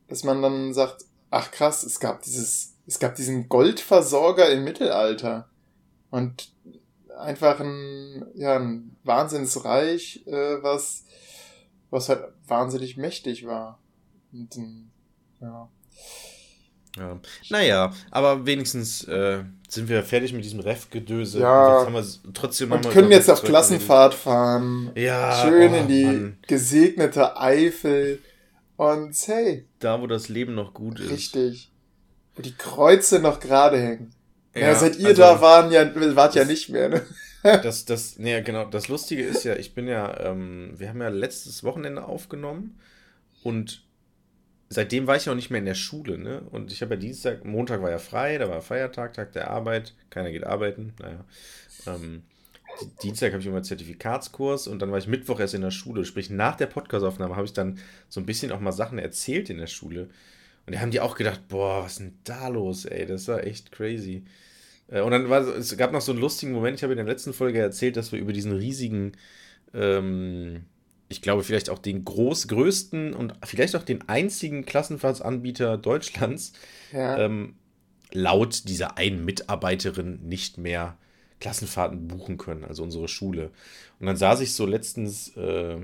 dass man dann sagt, ach krass, es gab dieses, es gab diesen Goldversorger im Mittelalter. Und einfach ein, ja, ein Wahnsinnsreich, äh, was, was halt wahnsinnig mächtig war. Und, ähm, ja. Ja. Naja, aber wenigstens äh, sind wir fertig mit diesem Ref-Gedöse. Ja. Jetzt haben wir trotzdem Und können jetzt auf Klassenfahrt fahren. Ja, Schön oh, in die Mann. gesegnete Eifel. Und hey, Da, wo das Leben noch gut ist. richtig. Wo die Kreuze noch gerade hängen. Ja, seit ihr also, da waren, ja, wart ja nicht mehr, ne? Das, das, nee, genau. Das Lustige ist ja, ich bin ja, ähm, wir haben ja letztes Wochenende aufgenommen und seitdem war ich auch nicht mehr in der Schule, ne? Und ich habe ja Dienstag, Montag war ja frei, da war Feiertag, Tag der Arbeit, keiner geht arbeiten, naja. Ähm, Di- Dienstag habe ich immer Zertifikatskurs und dann war ich Mittwoch erst in der Schule. Sprich, nach der Podcastaufnahme habe ich dann so ein bisschen auch mal Sachen erzählt in der Schule. Und da haben die auch gedacht, boah, was ist denn da los, ey? Das war echt crazy. Äh, Und dann war es gab noch so einen lustigen Moment. Ich habe in der letzten Folge erzählt, dass wir über diesen riesigen, ähm, ich glaube, vielleicht auch den groß, größten und vielleicht auch den einzigen Klassenfahrtsanbieter Deutschlands Ja. ähm, laut dieser einen Mitarbeiterin nicht mehr Klassenfahrten buchen können, also unsere Schule. Und dann saß ich so letztens äh,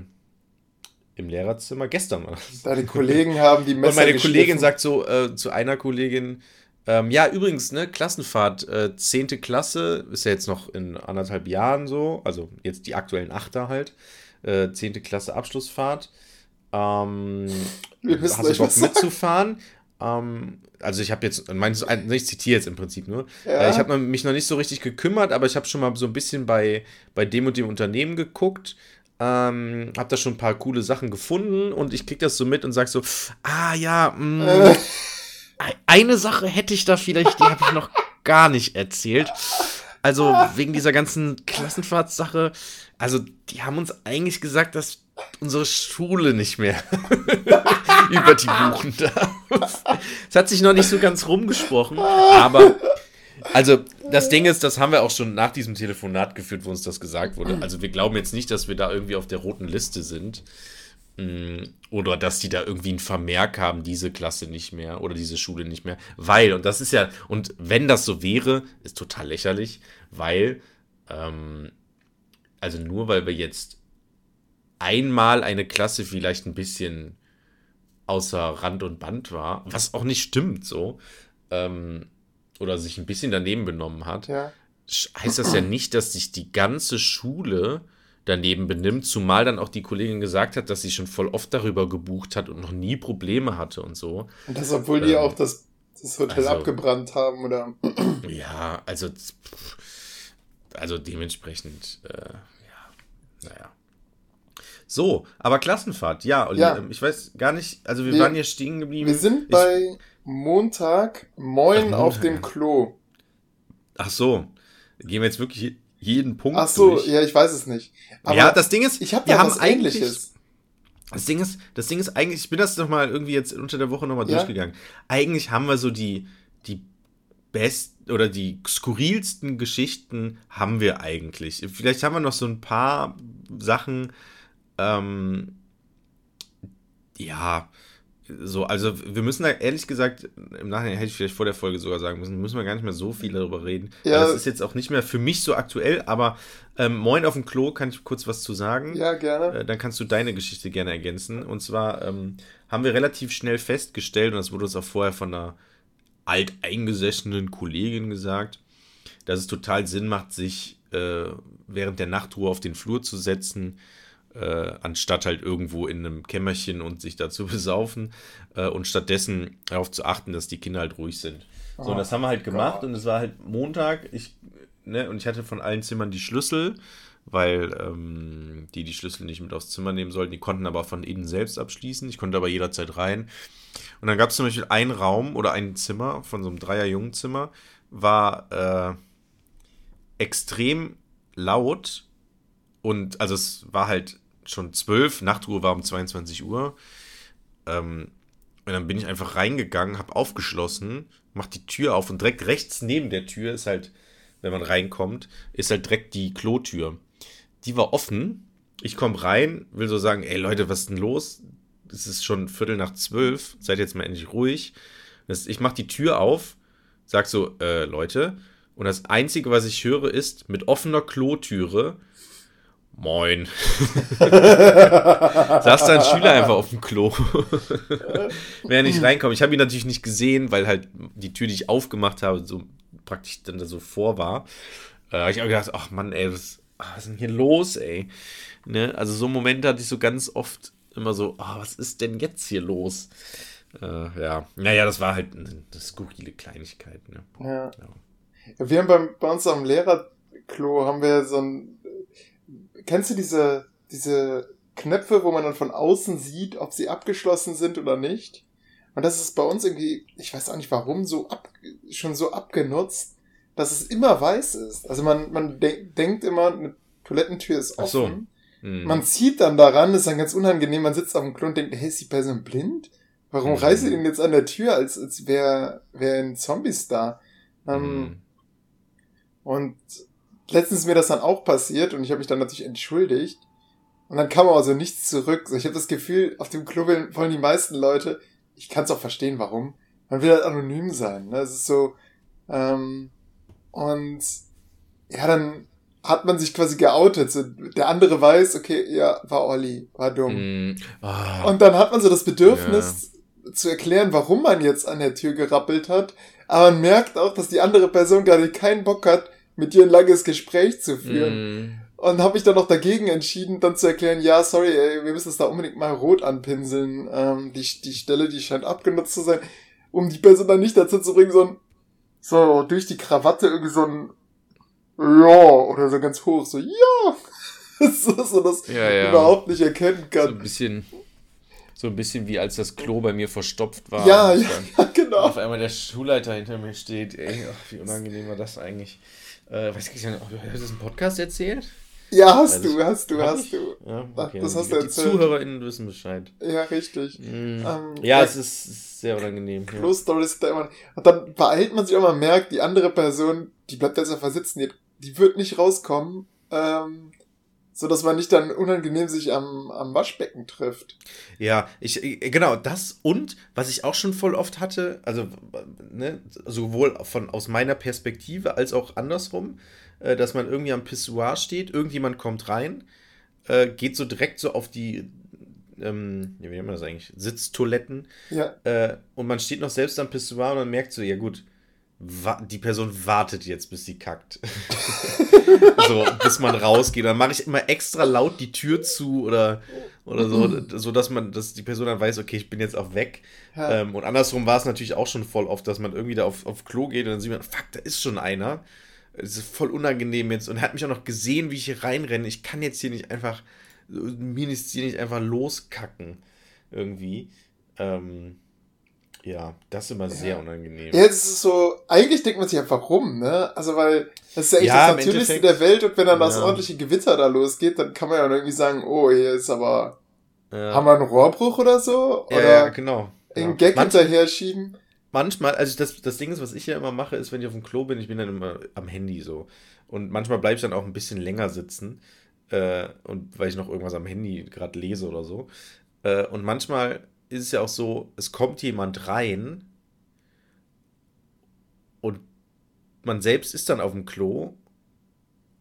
im Lehrerzimmer, gestern war das. Deine Kollegen haben die Messer Und meine Kollegin sagt so äh, zu einer Kollegin, ähm, ja, übrigens, ne, Klassenfahrt, äh, 10. Klasse, ist ja jetzt noch in anderthalb Jahren so, also jetzt die aktuellen Achter halt, äh, 10. Klasse Abschlussfahrt. Ähm, hast du Bock mitzufahren? Ähm, also ich habe jetzt, meinst du, ich zitiere jetzt im Prinzip nur. Ja. Äh, ich habe mich noch nicht so richtig gekümmert, aber ich habe schon mal so ein bisschen bei, bei dem und dem Unternehmen geguckt. Ähm, habe da schon ein paar coole Sachen gefunden und ich krieg das so mit und sag so, ah ja, mh, Äh, eine Sache hätte ich da vielleicht, die habe ich noch gar nicht erzählt. Also wegen dieser ganzen Klassenfahrtssache, also die haben uns eigentlich gesagt, dass unsere Schule nicht mehr über die buchen darf. Es hat sich noch nicht so ganz rumgesprochen, aber also das Ding ist, das haben wir auch schon nach diesem Telefonat geführt, wo uns das gesagt wurde. Also wir glauben jetzt nicht, dass wir da irgendwie auf der roten Liste sind. Mm, oder dass die da irgendwie einen Vermerk haben, diese Klasse nicht mehr oder diese Schule nicht mehr. Weil, und das ist ja, und wenn das so wäre, ist total lächerlich, weil, ähm, also nur weil wir jetzt einmal eine Klasse vielleicht ein bisschen außer Rand und Band war, was auch nicht stimmt so, ähm, oder sich ein bisschen daneben benommen hat, Ja. heißt das ja nicht, dass sich die ganze Schule daneben benimmt, zumal dann auch die Kollegin gesagt hat, dass sie schon voll oft darüber gebucht hat und noch nie Probleme hatte und so. Und das, obwohl die Ähm, auch das, das Hotel also- abgebrannt haben, oder? Ja, also, also dementsprechend, äh, ja, naja. So, aber Klassenfahrt, ja, Olli, Ja. ähm, ich weiß gar nicht, also wir, Wir- waren hier stehen geblieben. Wir sind ich, bei Montag, moin Ach, auf dem. Klo. Ach so, gehen wir jetzt wirklich jeden Punkt Ach so, durch? ja, ich weiß es nicht. Aber ja, das Ding ist, ich habe wir haben was eigentlich, ähnliches. Das Ding ist, das Ding ist eigentlich, ich bin das noch mal irgendwie jetzt unter der Woche noch mal Ja. durchgegangen. Eigentlich haben wir so die, die besten oder die skurrilsten Geschichten haben wir eigentlich. Vielleicht haben wir noch so ein paar Sachen, ähm, ja, so, also wir müssen da ehrlich gesagt, im Nachhinein hätte ich vielleicht vor der Folge sogar sagen müssen, müssen wir gar nicht mehr so viel darüber reden. Ja. Das ist jetzt auch nicht mehr für mich so aktuell, aber ähm, Moin auf dem Klo, kann ich kurz was zu sagen? Ja, gerne. Äh, dann kannst du deine Geschichte gerne ergänzen. Und zwar ähm, haben wir relativ schnell festgestellt, und das wurde uns auch vorher von einer alteingesessenen Kollegin gesagt, dass es total Sinn macht, sich äh, während der Nachtruhe auf den Flur zu setzen, äh, anstatt halt irgendwo in einem Kämmerchen und sich da zu besaufen äh, und stattdessen darauf zu achten, dass die Kinder halt ruhig sind. So, Oh und das haben wir halt gemacht Gott. und es war halt Montag, ich, ne, und ich hatte von allen Zimmern die Schlüssel, weil ähm, die die Schlüssel nicht mit aufs Zimmer nehmen sollten. Die konnten aber von innen selbst abschließen. Ich konnte aber jederzeit rein. Und dann gab es zum Beispiel einen Raum oder ein Zimmer von so einem Dreier-Jungenzimmer, war äh, extrem laut und also es war halt schon zwölf, Nachtruhe war um 22 Uhr. Ähm, und dann bin ich einfach reingegangen, habe aufgeschlossen, mach die Tür auf und direkt rechts neben der Tür ist halt, wenn man reinkommt, ist halt direkt die Klotür. Die war offen. Ich komme rein, will so sagen, ey Leute, was ist denn los? Es ist schon Viertel nach zwölf, seid jetzt mal endlich ruhig. Ich mach die Tür auf, sag so, äh, Leute, und das Einzige, was ich höre, ist mit offener Klotüre, Moin. Saß da ein Schüler einfach auf dem Klo. Während ich reinkomme. Ich habe ihn natürlich nicht gesehen, weil halt die Tür, die ich aufgemacht habe, so praktisch dann da so vor war. Äh, habe ich auch gedacht, ach Mann, ey, was, ach, was ist denn hier los, ey? Ne? Also so Momente hatte ich so ganz oft immer so, ah, was ist denn jetzt hier los? Äh, ja, naja, das war halt eine, eine skurrile Kleinigkeit. Ne? Ja. Ja. Wir haben beim, bei uns am Lehrerklo haben wir so ein. Kennst du diese, diese Knöpfe, wo man dann von außen sieht, ob sie abgeschlossen sind oder nicht? Und das ist bei uns irgendwie, ich weiß auch nicht warum, so ab, schon so abgenutzt, dass es immer weiß ist. Also man, man de denkt immer, eine Toilettentür ist Ach offen. so. Hm. Man zieht dann daran, ist dann ganz unangenehm, man sitzt auf dem Klo und denkt, hey, ist die Person blind? Warum Mhm. reißt sie denn jetzt an der Tür, als, als wäre wär ein Zombies da? Ähm, Hm. und letztens ist mir das dann auch passiert und ich habe mich dann natürlich entschuldigt. Und dann kam aber so nichts zurück. So, ich habe das Gefühl, auf dem Klo wollen die meisten Leute, ich kann es auch verstehen, warum. Man will halt anonym sein. Ne? Es ist so, ähm, und ja, dann hat man sich quasi geoutet. So, der andere weiß, okay, ja, war Olli, war dumm. Hm. Ah. Und dann hat man so das Bedürfnis zu erklären, warum man jetzt an der Tür gerappelt hat. Aber man merkt auch, dass die andere Person gerade keinen Bock hat, mit dir ein langes Gespräch zu führen. Hm. Und habe mich dann noch dagegen entschieden, dann zu erklären, ja, sorry, ey, wir müssen es da unbedingt mal rot anpinseln. Ähm, die, die Stelle, die scheint abgenutzt zu sein, um die Person dann nicht dazu zu bringen, so ein, so durch die Krawatte irgendwie so ein Ja oder so ganz hoch, so Ja. so, so dass Ja, ja. überhaupt nicht erkennen So ein kann. bisschen, so ein bisschen wie als das Klo bei mir verstopft war. Ja, ja, ja, genau. Auf einmal der Schulleiter hinter mir steht. Ey, ach, wie unangenehm war das eigentlich? Äh, weiß ich nicht, hast du das im Podcast erzählt? Ja, hast Also, du, hast du, hast ich? du. Ja, okay. das hast du die erzählt. ZuhörerInnen wissen Bescheid. Ja, richtig. Mm. Ähm, ja, ja, es ist, sehr unangenehm. Ja. Klo-Stories da immer. Und dann beeilt man sich mal merkt, die andere Person, die bleibt jetzt einfach sitzen, die, die wird nicht rauskommen, ähm, so dass man nicht dann unangenehm sich am, am Waschbecken trifft. Ja, ich, genau, das und, was ich auch schon voll oft hatte, also, ne, sowohl von, aus meiner Perspektive als auch andersrum, äh, dass man irgendwie am Pissoir steht, irgendjemand kommt rein, äh, geht so direkt so auf die, ähm, wie nennt man das eigentlich, Sitztoiletten, Ja. äh, und man steht noch selbst am Pissoir und man merkt so, ja gut, die Person wartet jetzt, bis sie kackt. so, bis man rausgeht. Dann mache ich immer extra laut die Tür zu oder, oder so, so dass man, dass die Person dann weiß, okay, ich bin jetzt auch weg. Ja. Ähm, und andersrum war es natürlich auch schon voll oft, dass man irgendwie da auf, auf Klo geht und dann sieht man, fuck, da ist schon einer. Es ist voll unangenehm jetzt. Und er hat mich auch noch gesehen, wie ich hier reinrenne. Ich kann jetzt hier nicht einfach, mir nicht, hier nicht einfach loskacken. Irgendwie. Ähm, ja, das ist immer sehr unangenehm. Ja, es ist so, eigentlich denkt man sich einfach rum, ne? Also, weil das ist ja echt Ja, das Natürlichste der Welt und wenn dann das Ja. ordentliche Gewitter da losgeht, dann kann man ja irgendwie sagen, oh, hier ist aber, Ja. haben wir einen Rohrbruch oder so? ja, Oder ja, genau. einen Ja. Gag Manch, hinterher schieben? manchmal, also das, das Ding ist, was ich ja immer mache, ist, wenn ich auf dem Klo bin, ich bin dann immer am Handy so. Und manchmal bleibe ich dann auch ein bisschen länger sitzen. Äh, und weil ich noch irgendwas am Handy gerade lese oder so. Äh, und manchmal ist es ja auch so, es kommt jemand rein und man selbst ist dann auf dem Klo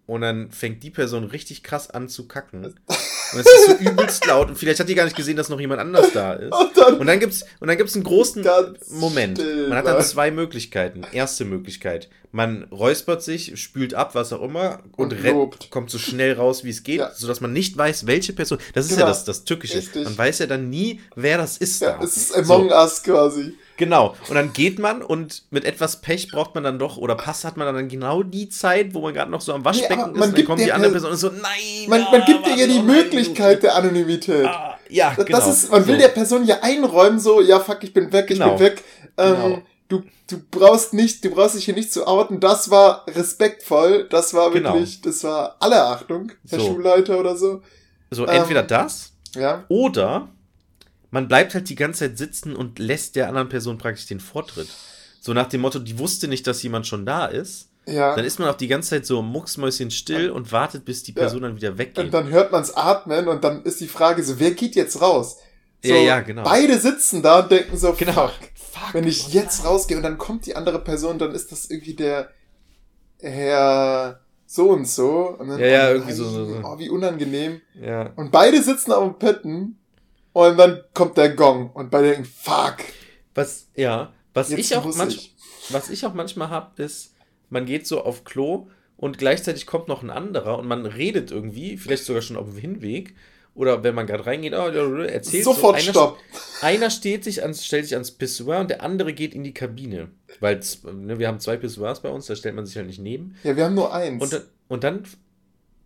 und dann fängt die Person richtig krass an zu kacken. Und es ist so übelst laut und vielleicht hat die gar nicht gesehen, dass noch jemand anders da ist. Und dann Und dann gibt's, und dann gibt's einen großen Moment. still man hat dann sein. zwei Möglichkeiten. Erste Möglichkeit, man räuspert sich, spült ab, was auch immer und, Und rennt, kommt so schnell raus, wie es geht, Ja. sodass man nicht weiß, welche Person. Das ist Genau. ja das, das Tückische. Richtig. Man weiß ja dann nie, wer das ist ja, da. es ist Among Us quasi. Genau. Und dann geht man und mit etwas Pech braucht man dann doch, oder Pass hat man dann genau die Zeit, wo man gerade noch so am Waschbecken aber ist. Und dann kommt die der andere Per- Person und so, nein! Man, ah, man gibt dir ja die Möglichkeit der Anonymität. Ah, ja, Das genau. ist, man will So. der Person ja einräumen, so, ja, fuck, ich bin weg, ich Genau. bin weg. Ähm, Genau. du, du brauchst nicht, du brauchst dich hier nicht zu outen. Das war respektvoll. Das war Genau. wirklich, das war alle Achtung, Herr So. Schulleiter oder so. So, ähm, entweder das Ja. Oder man bleibt halt die ganze Zeit sitzen und lässt der anderen Person praktisch den Vortritt. So nach dem Motto, die wusste nicht, dass jemand schon da ist. Ja. Dann ist man auch die ganze Zeit so mucksmäuschen still und wartet, bis die Person dann wieder weggeht. Und dann hört man's atmen und dann ist die Frage so, wer geht jetzt raus? So, Ja, ja, genau. Beide sitzen da und denken so, Genau. fuck, wenn ich jetzt rausgehe und dann kommt die andere Person, dann ist das irgendwie der Herr so und so. Und dann, Ja, ja, oh irgendwie so- so-. Oh, wie unangenehm. Ja. Und beide sitzen am Pötten und dann kommt der Gong und beide denken, fuck, Was, ja, was jetzt ich auch manch, ich. was ich auch manchmal habe, ist, man geht so auf Klo und gleichzeitig kommt noch ein anderer und man redet irgendwie, vielleicht sogar schon auf dem Hinweg. Oder wenn man gerade reingeht, oh, erzählt Sofort so, einer, Stopp. Einer steht sich ans, stellt sich ans Pissoir und der andere geht in die Kabine. Weil ne, wir haben zwei Pissoirs bei uns, da stellt man sich halt nicht neben. Ja, wir haben nur eins. Und, und dann,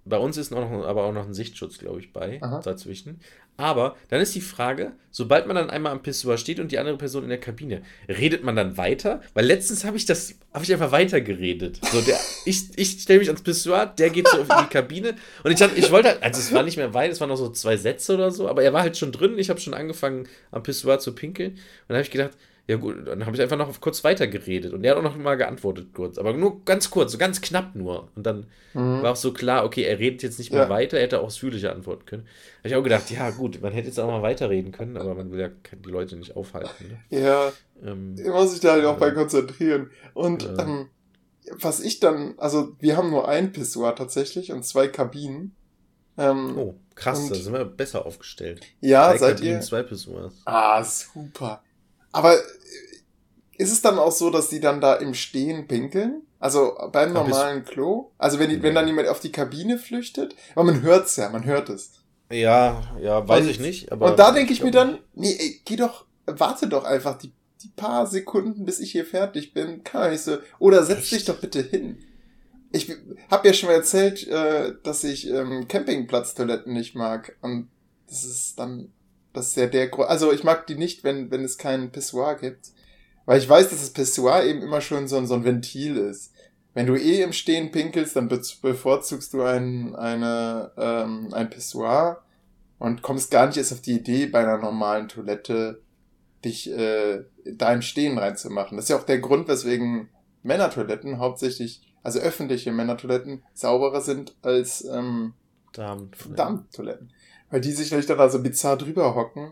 bei uns ist noch, aber auch noch ein Sichtschutz, glaube ich, bei Aha. dazwischen. Aber dann ist die Frage, sobald man dann einmal am Pissoir steht und die andere Person in der Kabine, redet man dann weiter? Weil letztens habe ich das, habe ich einfach weiter geredet. So, der, ich ich stelle mich ans Pissoir, der geht so in die Kabine und ich, dachte, ich wollte halt, also es war nicht mehr weit, es waren noch so zwei Sätze oder so, aber er war halt schon drin, ich habe schon angefangen am Pissoir zu pinkeln und dann habe ich gedacht, ja gut, dann habe ich einfach noch kurz weiter geredet und er hat auch noch mal geantwortet kurz, aber nur ganz kurz, so ganz knapp nur und dann Mhm. war auch so klar, okay, er redet jetzt nicht mehr Ja. weiter, er hätte auch ausführlicher antworten können. Habe ich auch gedacht, ja gut, man hätte jetzt auch mal weiterreden können, aber man will ja die Leute nicht aufhalten. Ne? Ja, Ähm, muss sich da halt auch Ja. bei konzentrieren. Und Ja. ähm, was ich dann, also wir haben nur ein Pissoir tatsächlich und zwei Kabinen. Ähm, oh, krass, Und- da sind wir besser aufgestellt. ja, Drei seid Kabinen, ihr? Zwei Pissoirs. Ah, super. Aber äh, ist es dann auch so, dass die dann da im Stehen pinkeln? Also beim Da normalen Klo? Also wenn, die, wenn dann jemand auf die Kabine flüchtet? Aber man hört's ja, man hört es. Ja, ja, weiß Und- ich nicht. Aber Und da denke ich mir glaub dann, nee, ey, geh doch, warte doch einfach die, die paar Sekunden, bis ich hier fertig bin. Kann doch nicht so. Oder setz Echt? dich doch bitte hin. Ich habe ja schon mal erzählt, äh, dass ich ähm, Campingplatztoiletten nicht mag. Und das ist dann, das ist ja der Grund. Also ich mag die nicht, wenn, wenn es keinen Pissoir gibt. Weil ich weiß, dass das Pissoir eben immer schon so ein, so ein Ventil ist. Wenn du eh im Stehen pinkelst, dann be bevorzugst du ein, eine, ähm, ein Pissoir und kommst gar nicht erst auf die Idee, bei einer normalen Toilette dich äh, da im Stehen reinzumachen. Das ist ja auch der Grund, weswegen Männertoiletten hauptsächlich, also öffentliche Männertoiletten, sauberer sind als ähm, Damentoiletten. Damentoiletten. Weil die sich vielleicht dann da so bizarr drüber hocken,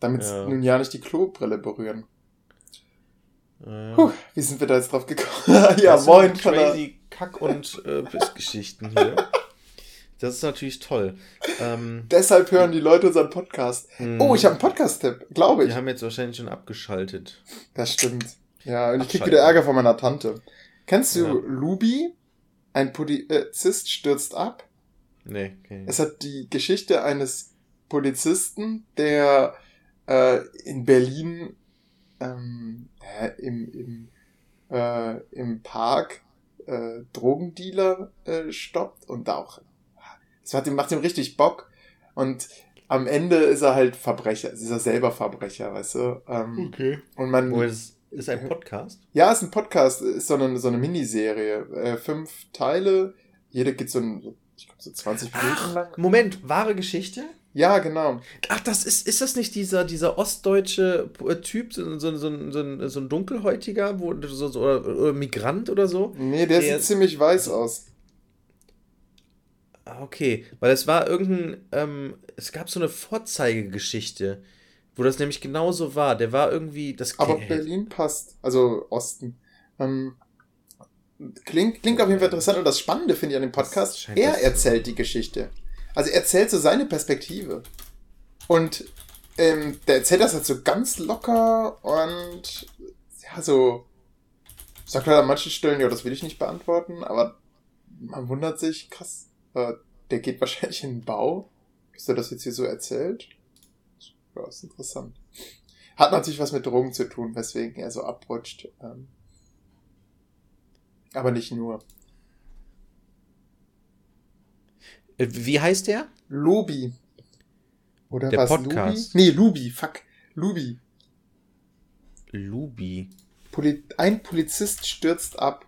damit Ja. nun ja nicht die Klobrille berühren. Äh, Puh, wie sind wir da jetzt drauf gekommen? ja, das sind moin der, crazy Kack- und äh, Pissgeschichten hier. Das ist natürlich toll. Ähm, Deshalb hören die Leute unseren Podcast. mh, Oh, ich habe einen Podcast-Tipp, glaube ich. Die haben jetzt wahrscheinlich schon abgeschaltet. Das stimmt. Ja, und ich krieg Abschalten. wieder Ärger von meiner Tante. Kennst du Ja. Lubi? Ein Polizist stürzt ab. Nee, okay. Es hat die Geschichte eines Polizisten, der äh, in Berlin ähm, äh, im, im, äh, im Park äh, Drogendealer äh, stoppt und da auch. Es macht ihm, macht ihm richtig Bock. Und am Ende ist er halt Verbrecher. Ist er selber Verbrecher, weißt du? Ähm, Okay. Und man. Wo ist, ist ein Podcast? Ja, ist ein Podcast, ist so eine, so eine Miniserie. Äh, fünf Teile. Jeder geht so, ein, so ich glaube, so 20 Minuten lang. Moment, wahre Geschichte? Ja, genau. Ach, das ist, ist das nicht dieser, dieser ostdeutsche äh, Typ, so, so, so, so, ein- so ein Dunkelhäutiger, wo, so, so, oder, oder Migrant oder so? Nee, der, Der- sieht ziemlich weiß aus. Ah, okay, weil es war irgendein, ähm, es gab so eine Vorzeigegeschichte, wo das nämlich genauso war. Der war irgendwie, das Aber Berlin passt. Also Osten. Ähm, klingt, klingt auf jeden Fall interessant. Und das Spannende finde ich an dem Podcast, er erzählt die Geschichte. Also er erzählt so seine Perspektive. Und ähm, der erzählt das halt so ganz locker und ja, so. Sagt halt an manchen Stellen, ja, das will ich nicht beantworten, aber man wundert sich, krass, äh, der geht wahrscheinlich in den Bau, dass er das jetzt hier so erzählt. Ja, ist interessant. Hat natürlich was mit Drogen zu tun, weswegen er so abrutscht. Ähm, aber nicht nur. Äh, Wie heißt der? Lubi. Oder Der was? Podcast. Lubi? Nee, Lubi, fuck. Lubi. Lubi. Poli ein Polizist stürzt ab.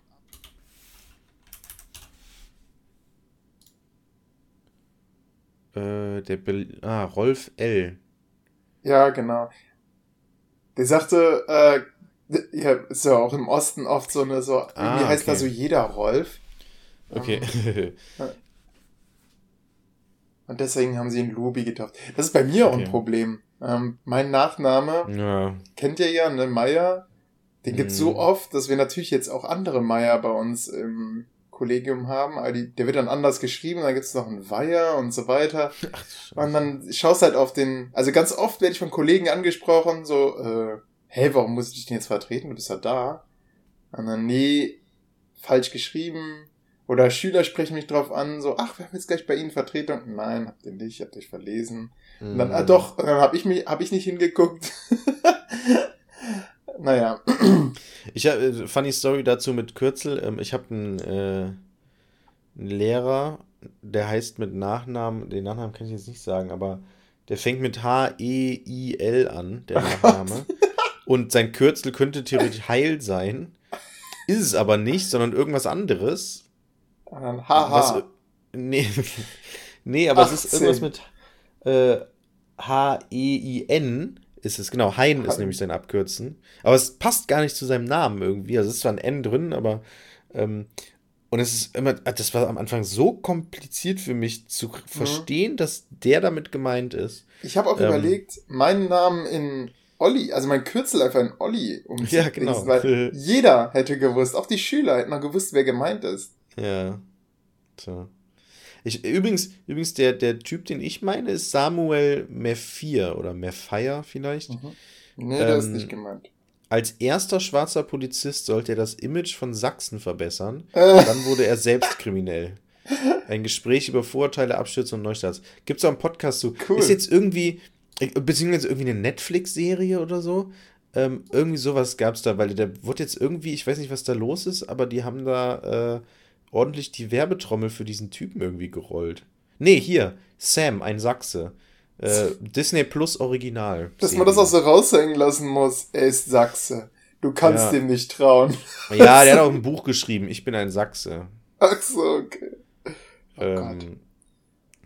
Äh, der Bel ah, Rolf L. Ja, genau. Der sagte, äh, ja, ist ja auch im Osten oft so eine, so, irgendwie Ah, heißt da okay. so jeder Rolf. Okay. Und deswegen haben sie ihn Lubi getauft. Das ist bei mir auch ein Okay. Problem. Ähm, mein Nachname ja. kennt ihr ja, ne, Meier. Den gibt's so Mhm. oft, dass wir natürlich jetzt auch andere Meier bei uns im Kollegium haben. Aber die, der wird dann anders geschrieben, dann gibt's noch einen Weiher und so weiter. Ach, Und dann schaust halt auf den, also ganz oft werde ich von Kollegen angesprochen, so, äh, hey, warum muss ich dich denn jetzt vertreten? Du bist ja da. Und dann, nee, falsch geschrieben. Oder Schüler sprechen mich drauf an, so, ach, wir haben jetzt gleich bei Ihnen Vertretung. Nein, habt ihr nicht, habt euch verlesen. Und dann, ah Mhm. doch, dann habe ich mich, habe ich nicht hingeguckt. naja. Ich habe äh, funny Story dazu mit Kürzel. Ähm, ich habe einen, äh, einen Lehrer, der heißt mit Nachnamen, den Nachnamen kann ich jetzt nicht sagen, aber der fängt mit H-E-I-L an, der Nachname. Und sein Kürzel könnte theoretisch Heil sein. Ist es aber nicht, sondern irgendwas anderes. Und dann, Was, haha. nee, nee, aber es ist 18. irgendwas mit äh, H-E-I-N ist es, genau. Hein ist nämlich sein Abkürzen. Aber es passt gar nicht zu seinem Namen irgendwie. Also es ist zwar ein N drin, aber ähm, und es ist immer, das war am Anfang so kompliziert für mich zu verstehen, dass der damit gemeint ist. Ich habe auch Ähm. überlegt, meinen Namen in Olli, also mein Kürzel einfach in Olli umzudingsen, Ja, genau. weil jeder hätte gewusst, auch die Schüler hätten noch gewusst, wer gemeint ist. Ja. Tja. Ich, übrigens, übrigens der, der Typ, den ich meine, ist Samuel Mefir oder Mefire vielleicht. Nee, der ist Ähm, nicht gemeint. Als erster schwarzer Polizist sollte er das Image von Sachsen verbessern. Äh, Dann wurde er selbst kriminell. Ein Gespräch über Vorurteile, Abstürze und Neustarts. Gibt es auch einen Podcast zu. Cool. Ist jetzt irgendwie, beziehungsweise irgendwie eine Netflix-Serie oder so. Ähm, irgendwie sowas gab es da, weil der wurde jetzt irgendwie, ich weiß nicht, was da los ist, aber die haben da äh, ordentlich die Werbetrommel für diesen Typen irgendwie gerollt. Nee, hier, Sam, ein Sachse. Äh, Disney Plus Original. dass man das auch so raushängen lassen muss. Er ist Sachse. Du kannst Ja. dem nicht trauen. Ja, der hat auch ein Buch geschrieben. Ich bin ein Sachse. Ach so, okay. Oh ähm,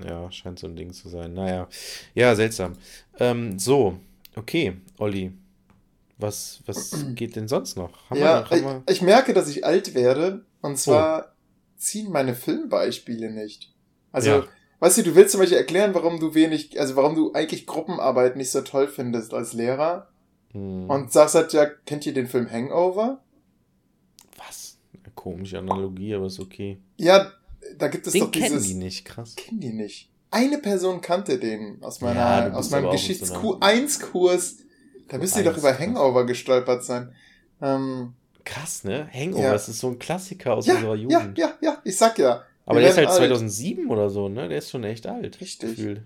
ja, scheint so ein Ding zu sein. Naja, ja, seltsam. Ähm, so, okay, Olli. Was, was geht denn sonst noch? Haben ja, wir, haben ich, ich merke, dass ich alt werde. Und zwar ziehen meine Filmbeispiele nicht. Also, Ja. weißt du, du willst zum Beispiel erklären, warum du wenig, also warum du eigentlich Gruppenarbeit nicht so toll findest als Lehrer Hm. und sagst halt, ja, kennt ihr den Film Hangover? Was? Eine komische Analogie, aber ist okay. Ja, da gibt es Den doch kennen dieses. die nicht, krass. Kennen die nicht. Eine Person kannte den aus meiner, Ja, aus meinem aber auch mit so Geschichts-Q1-Kurs. Da müsst ihr doch Q1 über. Hangover gestolpert sein. Ähm, Krass, ne? Hangover, Ja. das ist so ein Klassiker aus ja, unserer ja, Jugend. ja, ja, ich sag ja. Aber der ist halt alt. 2007 oder so, ne? Der ist schon echt alt. Richtig. Gefühlt.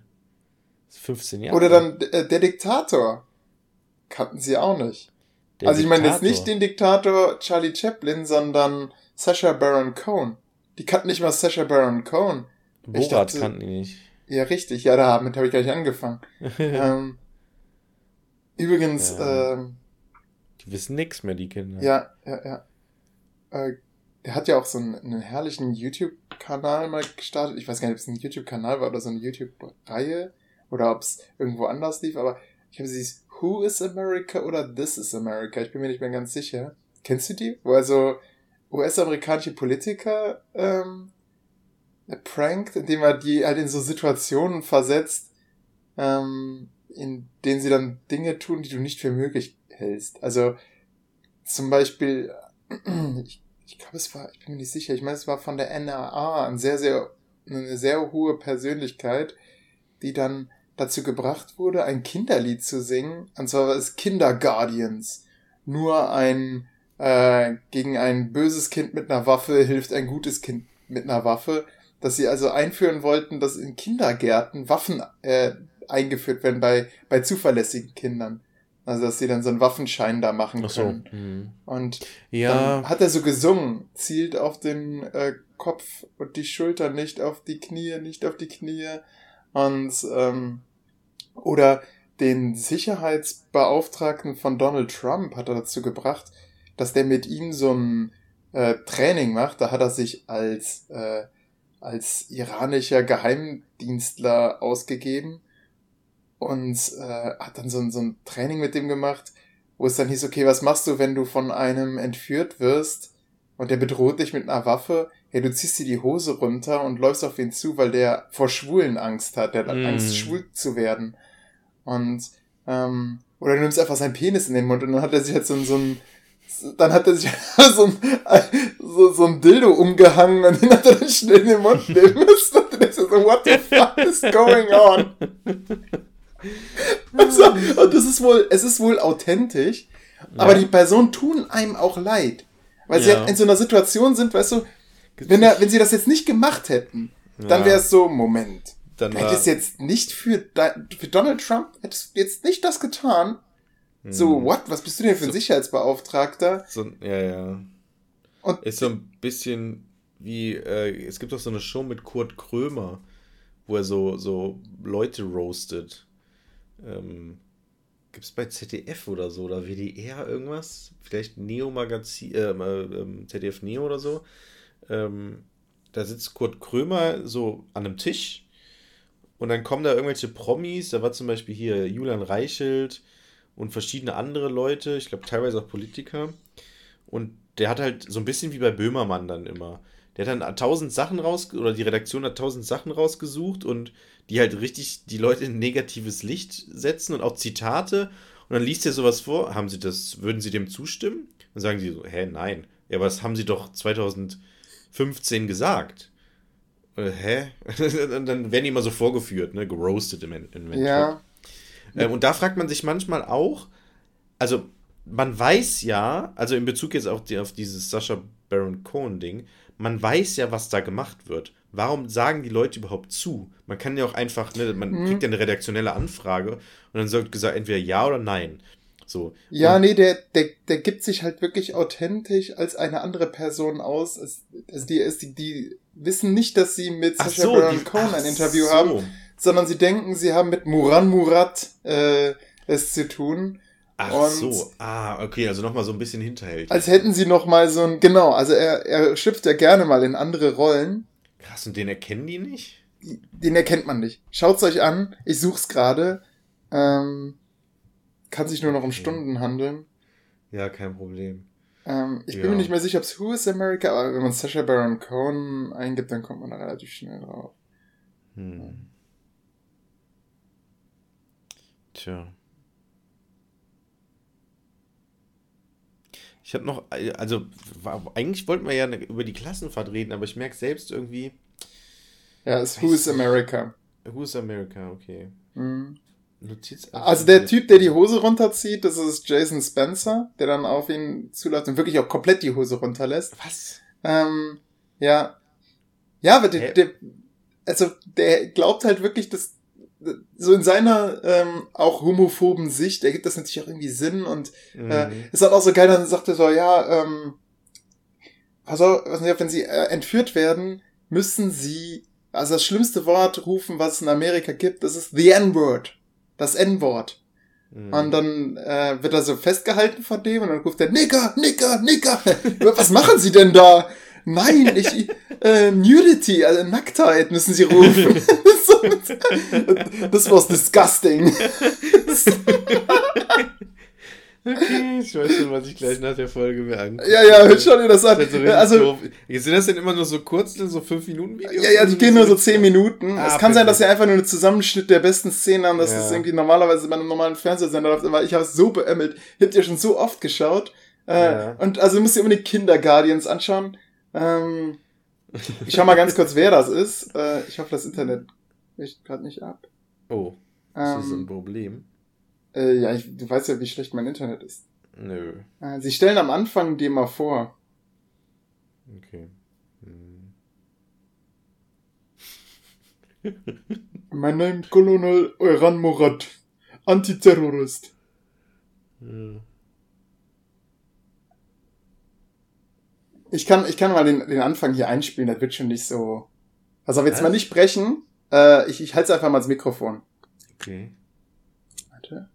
Ist 15 Jahre. Oder dann äh, der Diktator. Kannten sie auch nicht. Der also ich meine jetzt nicht den Diktator Charlie Chaplin, sondern Sacha Baron Cohen. Die kannten nicht mal Sacha Baron Cohen. Borat dachte- kannten die nicht. Ja, richtig. Ja, damit habe ich gleich angefangen. ähm, übrigens, Ja. ähm, Die wissen nix mehr, die Kinder. ja, ja, ja. Äh, der hat ja auch so einen, einen herrlichen YouTube-Kanal mal gestartet. Ich weiß gar nicht, ob es ein YouTube-Kanal war oder so eine YouTube-Reihe oder ob es irgendwo anders lief, aber ich habe sie Who is America oder This is America? Ich bin mir nicht mehr ganz sicher. Kennst du die? Wo also US-amerikanische Politiker ähm, prankt, indem er die halt in so Situationen versetzt, ähm, in denen sie dann Dinge tun, die du nicht für möglich hältst. Also zum Beispiel, ich, ich glaube, es war, ich bin mir nicht sicher, ich meine, es war von der NRA ein sehr, sehr, eine sehr hohe Persönlichkeit, die dann dazu gebracht wurde, ein Kinderlied zu singen, und zwar war es Kinderguardians. Nur ein, äh, gegen ein böses Kind mit einer Waffe hilft ein gutes Kind mit einer Waffe, dass sie also einführen wollten, dass in Kindergärten Waffen äh, eingeführt werden bei, bei zuverlässigen Kindern. Also, dass sie dann so einen Waffenschein da machen Ach so. können. Mhm. Und Ja, hat er so gesungen, zielt auf den äh, Kopf und die Schulter, nicht auf die Knie, nicht auf die Knie. Und ähm, oder den Sicherheitsbeauftragten von Donald Trump hat er dazu gebracht, dass der mit ihm so ein äh, Training macht. Da hat er sich als äh, als iranischer Geheimdienstler ausgegeben und äh, hat dann so ein, so ein Training mit dem gemacht, wo es dann hieß, okay, was machst du, wenn du von einem entführt wirst und der bedroht dich mit einer Waffe? Ja, du ziehst dir die Hose runter und läufst auf ihn zu, weil der vor Schwulen Angst hat, der hat Mm. Angst, schwul zu werden. Und, ähm, oder du nimmst einfach seinen Penis in den Mund und dann hat er sich halt so, so ein, dann hat er sich so ein, so, so ein Dildo umgehangen und den hat er dann schnell in den Mund nehmen müssen. Und dann ist er so, what the fuck is going on? Also, und das ist wohl, es ist wohl authentisch, aber die Personen tun einem auch leid. Weil sie Ja. halt in so einer Situation sind, weißt du, wenn, er, wenn sie das jetzt nicht gemacht hätten, dann Ja. wäre es so, Moment, dann hättest jetzt nicht für, für Donald Trump, hättest du jetzt nicht das getan. So, Mhm. what? Was bist du denn für ein So- Sicherheitsbeauftragter? So, ja, ja. Und Ist so ein bisschen wie, äh, es gibt doch so eine Show mit Kurt Krömer, wo er so, so Leute roastet. Ähm, Gibt es bei ZDF oder so oder WDR irgendwas? Vielleicht Neo Magazin, äh, äh, ZDF Neo oder so. Ähm, da sitzt Kurt Krömer so an einem Tisch und dann kommen da irgendwelche Promis. Da war zum Beispiel hier Julian Reichelt und verschiedene andere Leute, ich glaube teilweise auch Politiker. Und der hat halt so ein bisschen wie bei Böhmermann dann immer. Der hat dann tausend Sachen raus, oder die Redaktion hat tausend Sachen rausgesucht und die halt richtig die Leute in negatives Licht setzen und auch Zitate. Und dann liest er sowas vor. Haben Sie das, würden Sie dem zustimmen? Dann sagen sie so, hä, nein. Ja, aber das haben Sie doch 2015 gesagt. Äh, hä? und dann werden die immer so vorgeführt, ne? Geroastet im Endeffekt. ja, Ähm, und da fragt man sich manchmal auch, also man weiß ja, also in Bezug jetzt auf, die, auf dieses Sascha Baron Cohen-Ding, man weiß ja, was da gemacht wird. Warum sagen die Leute überhaupt zu? Man kann ja auch einfach, ne, man Mhm. kriegt ja eine redaktionelle Anfrage und dann wird gesagt, entweder ja oder nein. So. ja, und, nee, der, der, der gibt sich halt wirklich authentisch als eine andere Person aus. Es, es, die, es, die, die wissen nicht, dass sie mit ach Sacha so, Baron Cohen ein Interview so. haben, sondern sie denken, sie haben mit Muran Murat äh, es zu tun. Ach Und- so, ah, okay, also nochmal so ein bisschen hinterhältig. Als hätten sie noch mal so ein, genau, also er, er schlüpft ja gerne mal in andere Rollen. Krass, und den erkennen die nicht? Den erkennt man nicht. Schaut's euch an, ich such's gerade. Ähm, kann sich nur noch um Okay. Stunden handeln. Ja, kein Problem. Ähm, ich bin Ja. mir nicht mehr sicher, ob's Who is America, aber wenn man Sacha Baron Cohen eingibt, dann kommt man da relativ schnell drauf. Hm. Tja. Ich hatte noch, also war, eigentlich wollten wir ja über die Klassenfahrt reden, aber ich merke selbst irgendwie. Ja, es ist Who's America. Who's America, okay. Mhm. Also der Typ, der die Hose runterzieht, das ist Jason Spencer, der dann auf ihn zuläuft und wirklich auch komplett die Hose runterlässt. Was? Ähm, ja. Ja, aber der, der, also der glaubt halt wirklich, dass so in seiner ähm, auch homophoben Sicht ergibt das natürlich auch irgendwie Sinn und äh, mhm. ist dann auch so geil, dann sagt er so, ja, ähm, auf, wenn sie äh, entführt werden, müssen sie also das schlimmste Wort rufen, was es in Amerika gibt, das ist the N-Word. Das N-Wort. Mhm. Und dann äh, wird er so festgehalten von dem und dann ruft er, Nicker, Nicker, Nicker. was machen sie denn da? Nein, ich, äh, Nudity, also Nacktheit müssen sie rufen. das was disgusting. Okay, ich weiß schon, was ich gleich nach der Folge mir angucke. Ja, ja, schau dir das an. Das so also, doof. Sind das denn immer nur so kurz, so 5 Minuten Videos? Ja, ja, die gehen nur so 10 Minuten. Ah, es kann perfekt. sein, dass sie einfach nur einen Zusammenschnitt der besten Szenen haben, dass ja. das irgendwie normalerweise bei einem normalen Fernsehsender läuft, aber ich habe es so beämmelt. Ich hab dir schon so oft geschaut. Äh, ja. Und also musst du unbedingt Kinder Guardians anschauen. Ähm, ich schau mal ganz kurz, wer das ist. Äh, ich hoffe, das Internet bricht gerade nicht ab. Oh, das ähm, ist ein Problem. Äh, ja, ich, du weißt ja, wie schlecht mein Internet ist. Nö. Äh, sie stellen am Anfang dem mal vor. Okay. Hm. mein Name ist Colonel Euran Morat. Antiterrorist. Ja. Ich kann, ich kann mal den, den Anfang hier einspielen, das wird schon nicht so. Also jetzt Was? mal nicht brechen. Äh, ich ich halte es einfach mal ins Mikrofon. Okay. Warte.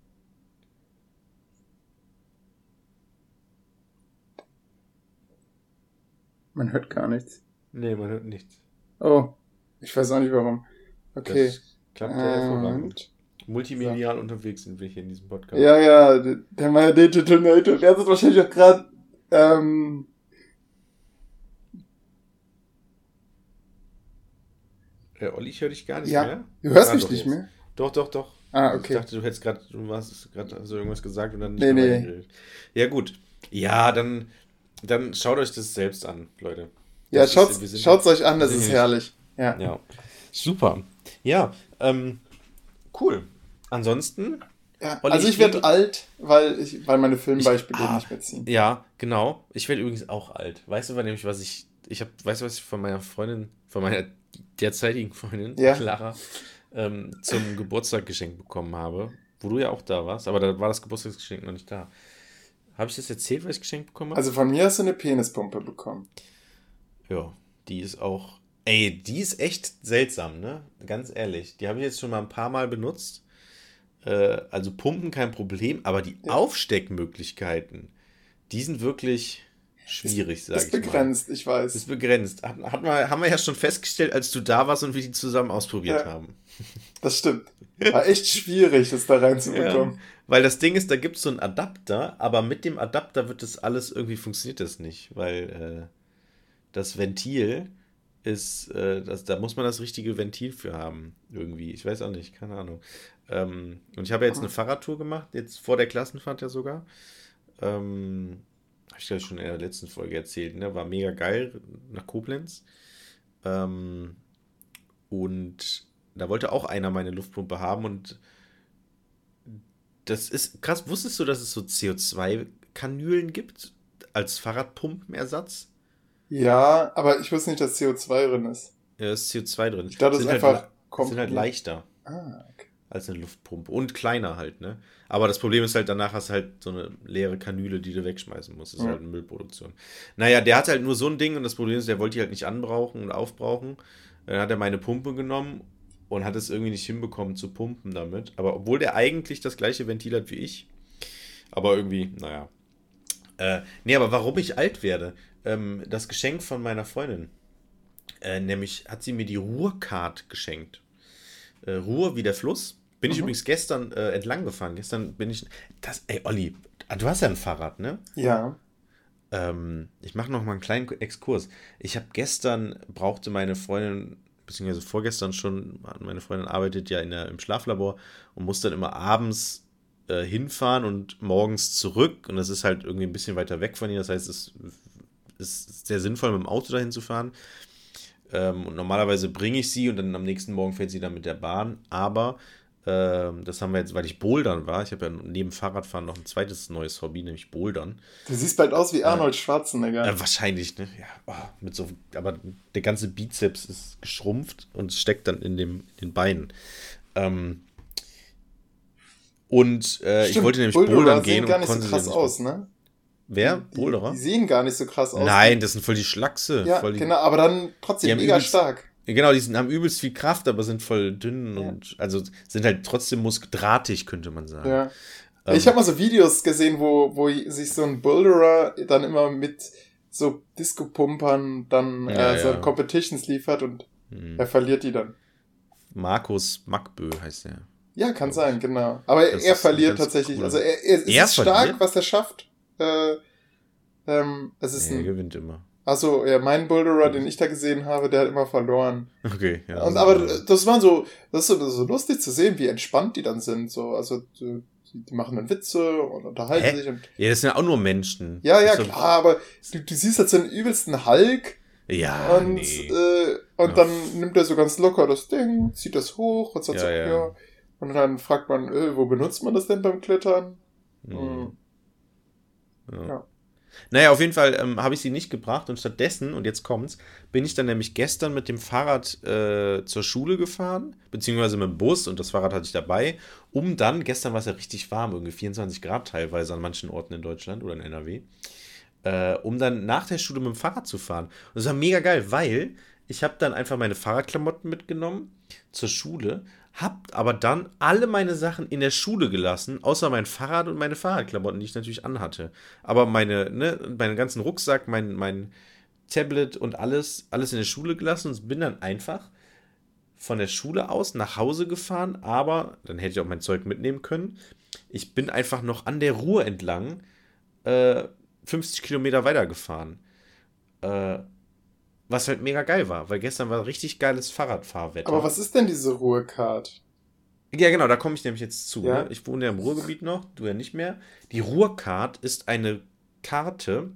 Man hört gar nichts. Nee, man hört nichts. Oh, ich weiß auch nicht warum. Okay. Das klappt ja hervorragend. Multimedial so. unterwegs sind wir hier in diesem Podcast. Ja, ja, der meine Digital Native, der hat wahrscheinlich auch gerade ähm, Äh, Olli, ich höre dich gar nicht ja. mehr. Du hörst ah, mich nicht mehr? Doch, doch, doch. Ah, okay. Ich dachte, du hättest gerade, du hast gerade so irgendwas gesagt und dann nicht nee, nee. Ja, gut. Ja, dann, dann schaut euch das selbst an, Leute. Ja, schaut es euch an, das ist herrlich. Ja. ja. Super. Ja, ähm, cool. Ansonsten. Ja, Olli, also ich, ich werde alt, weil, ich, weil meine Filmbeispiele ah, nicht mehr ziehen. Ja, genau. Ich werde übrigens auch alt. Weißt du, nämlich, was ich. Ich habe, weißt du, was ich von meiner Freundin, von meiner derzeitigen Freundin, ja. Clara, ähm, zum Geburtstag geschenkt bekommen habe. Wo du ja auch da warst, aber da war das Geburtstagsgeschenk noch nicht da. Habe ich das erzählt, was ich geschenkt bekommen habe? Also von mir hast du eine Penispumpe bekommen. Ja, die ist auch. Ey, die ist echt seltsam, ne? Ganz ehrlich. Die habe ich jetzt schon mal ein paar Mal benutzt. Äh, also Pumpen kein Problem, aber die ja. Aufsteckmöglichkeiten, die sind wirklich schwierig, sag ist ich begrenzt, ich weiß. Ist begrenzt. Hat, hat mal, haben wir ja schon festgestellt, als du da warst und wir die zusammen ausprobiert ja, haben. Das stimmt. War echt schwierig, das da reinzubekommen. Ja, weil das Ding ist, da gibt es so einen Adapter, aber mit dem Adapter wird das alles, irgendwie funktioniert das nicht, weil äh, das Ventil ist, äh, das, da muss man das richtige Ventil für haben, irgendwie. Ich weiß auch nicht, keine Ahnung. Ähm, und ich habe ja jetzt eine Fahrradtour gemacht, jetzt vor der Klassenfahrt ja sogar. Ähm, habe ich ja schon in der letzten Folge erzählt, ne? War mega geil nach Koblenz. Ähm, und da wollte auch einer meine Luftpumpe haben und das ist krass. Wusstest du, dass es so CO2-Kanülen gibt als Fahrradpumpenersatz? Ja, aber ich wusste nicht, dass CO2 drin ist. Ja, ist CO2 drin. Ich dachte, das ist halt einfach. Halt, sind halt leichter. Ah, als eine Luftpumpe. Und kleiner halt, ne? Aber das Problem ist halt, danach hast du halt so eine leere Kanüle, die du wegschmeißen musst. Das ist ja. halt eine Müllproduktion. Naja, der hat halt nur so ein Ding und das Problem ist, der wollte die halt nicht anbrauchen und aufbrauchen. Dann hat er meine Pumpe genommen und hat es irgendwie nicht hinbekommen zu pumpen damit. Aber obwohl der eigentlich das gleiche Ventil hat wie ich. Aber irgendwie, naja. Äh, nee, aber warum ich alt werde? Ähm, das Geschenk von meiner Freundin. Äh, nämlich hat sie mir die Ruhrcard geschenkt. Äh, Ruhr wie der Fluss. Bin mhm. ich übrigens gestern äh, entlang gefahren. Gestern bin ich. Das, ey, Olli, du hast ja ein Fahrrad, ne? Ja. Ähm, ich mache noch mal einen kleinen Exkurs. Ich habe gestern, brauchte meine Freundin beziehungsweise vorgestern schon, meine Freundin arbeitet ja in der, im Schlaflabor und muss dann immer abends äh, hinfahren und morgens zurück. Und das ist halt irgendwie ein bisschen weiter weg von ihr. Das heißt, es ist sehr sinnvoll, mit dem Auto dahin zu fahren. Ähm, und normalerweise bringe ich sie und dann am nächsten Morgen fährt sie dann mit der Bahn. Aber das haben wir jetzt, weil ich Bouldern war. Ich habe ja neben Fahrradfahren noch ein zweites neues Hobby, nämlich Bouldern. Du siehst bald aus wie Arnold Schwarzenegger. Äh, wahrscheinlich, ne? Ja, oh, mit so, aber der ganze Bizeps ist geschrumpft und steckt dann in, dem, in den Beinen. Ähm, und äh, ich wollte nämlich Boulderer Bouldern gehen. Sehen gar nicht so krass aus, ne? Wer? Boulderer? Die, die, sehen gar nicht so krass aus. Nein, das sind voll die Schlachse. Ja, die, genau, aber dann trotzdem mega übelst, stark. Genau, die sind, haben übelst viel Kraft, aber sind voll dünn ja. und also sind halt trotzdem muskeldrahtig, könnte man sagen. Ja. Ähm, ich habe mal so Videos gesehen, wo, wo sich so ein Boulderer dann immer mit so Disco-Pumpern dann ja, äh, so. Competitions liefert und hm. er verliert die dann. Markus Mackbö heißt er. Ja, kann sein, genau. Aber das er verliert tatsächlich. Cool. Also er, er, er ist stark, was er schafft. Äh, ähm, es ist er gewinnt immer. Achso, ja, mein Boulderer, den ich da gesehen habe, der hat immer verloren. Okay, ja. Und, aber das war so, das ist so, lustig zu sehen, wie entspannt die dann sind. So, also die, die machen dann Witze und unterhalten Hä? sich. Und, ja, das sind ja auch nur Menschen. Ja, ja, klar, aber du, du siehst jetzt den übelsten Hulk. Ja. Und, nee. äh, und ja. dann nimmt er so ganz locker das Ding, zieht das hoch und sagt ja, so, ja. ja. Und dann fragt man, äh, wo benutzt man das denn beim Klettern? Mhm. Ja. Ja. Naja, auf jeden Fall ähm, habe ich sie nicht gebracht und stattdessen, und jetzt kommt's, bin ich dann nämlich gestern mit dem Fahrrad äh, zur Schule gefahren, beziehungsweise mit dem Bus und das Fahrrad hatte ich dabei, um dann, gestern war es ja richtig warm, irgendwie 24 Grad teilweise an manchen Orten in Deutschland oder in NRW, äh, um dann nach der Schule mit dem Fahrrad zu fahren. Und das war mega geil, weil ich habe dann einfach meine Fahrradklamotten mitgenommen zur Schule hab aber dann alle meine Sachen in der Schule gelassen, außer mein Fahrrad und meine Fahrradklamotten, die ich natürlich anhatte. Aber meine, ne, meinen ganzen Rucksack, mein, mein Tablet und alles, alles in der Schule gelassen und bin dann einfach von der Schule aus nach Hause gefahren, aber dann hätte ich auch mein Zeug mitnehmen können. Ich bin einfach noch an der Ruhr entlang äh, 50 Kilometer weitergefahren. Äh, was halt mega geil war, weil gestern war richtig geiles Fahrradfahrwetter. Aber was ist denn diese Ruhrcard? Ja, genau, da komme ich nämlich jetzt zu. Ja. Ne? Ich wohne ja im Ruhrgebiet noch, du ja nicht mehr. Die Ruhrcard ist eine Karte,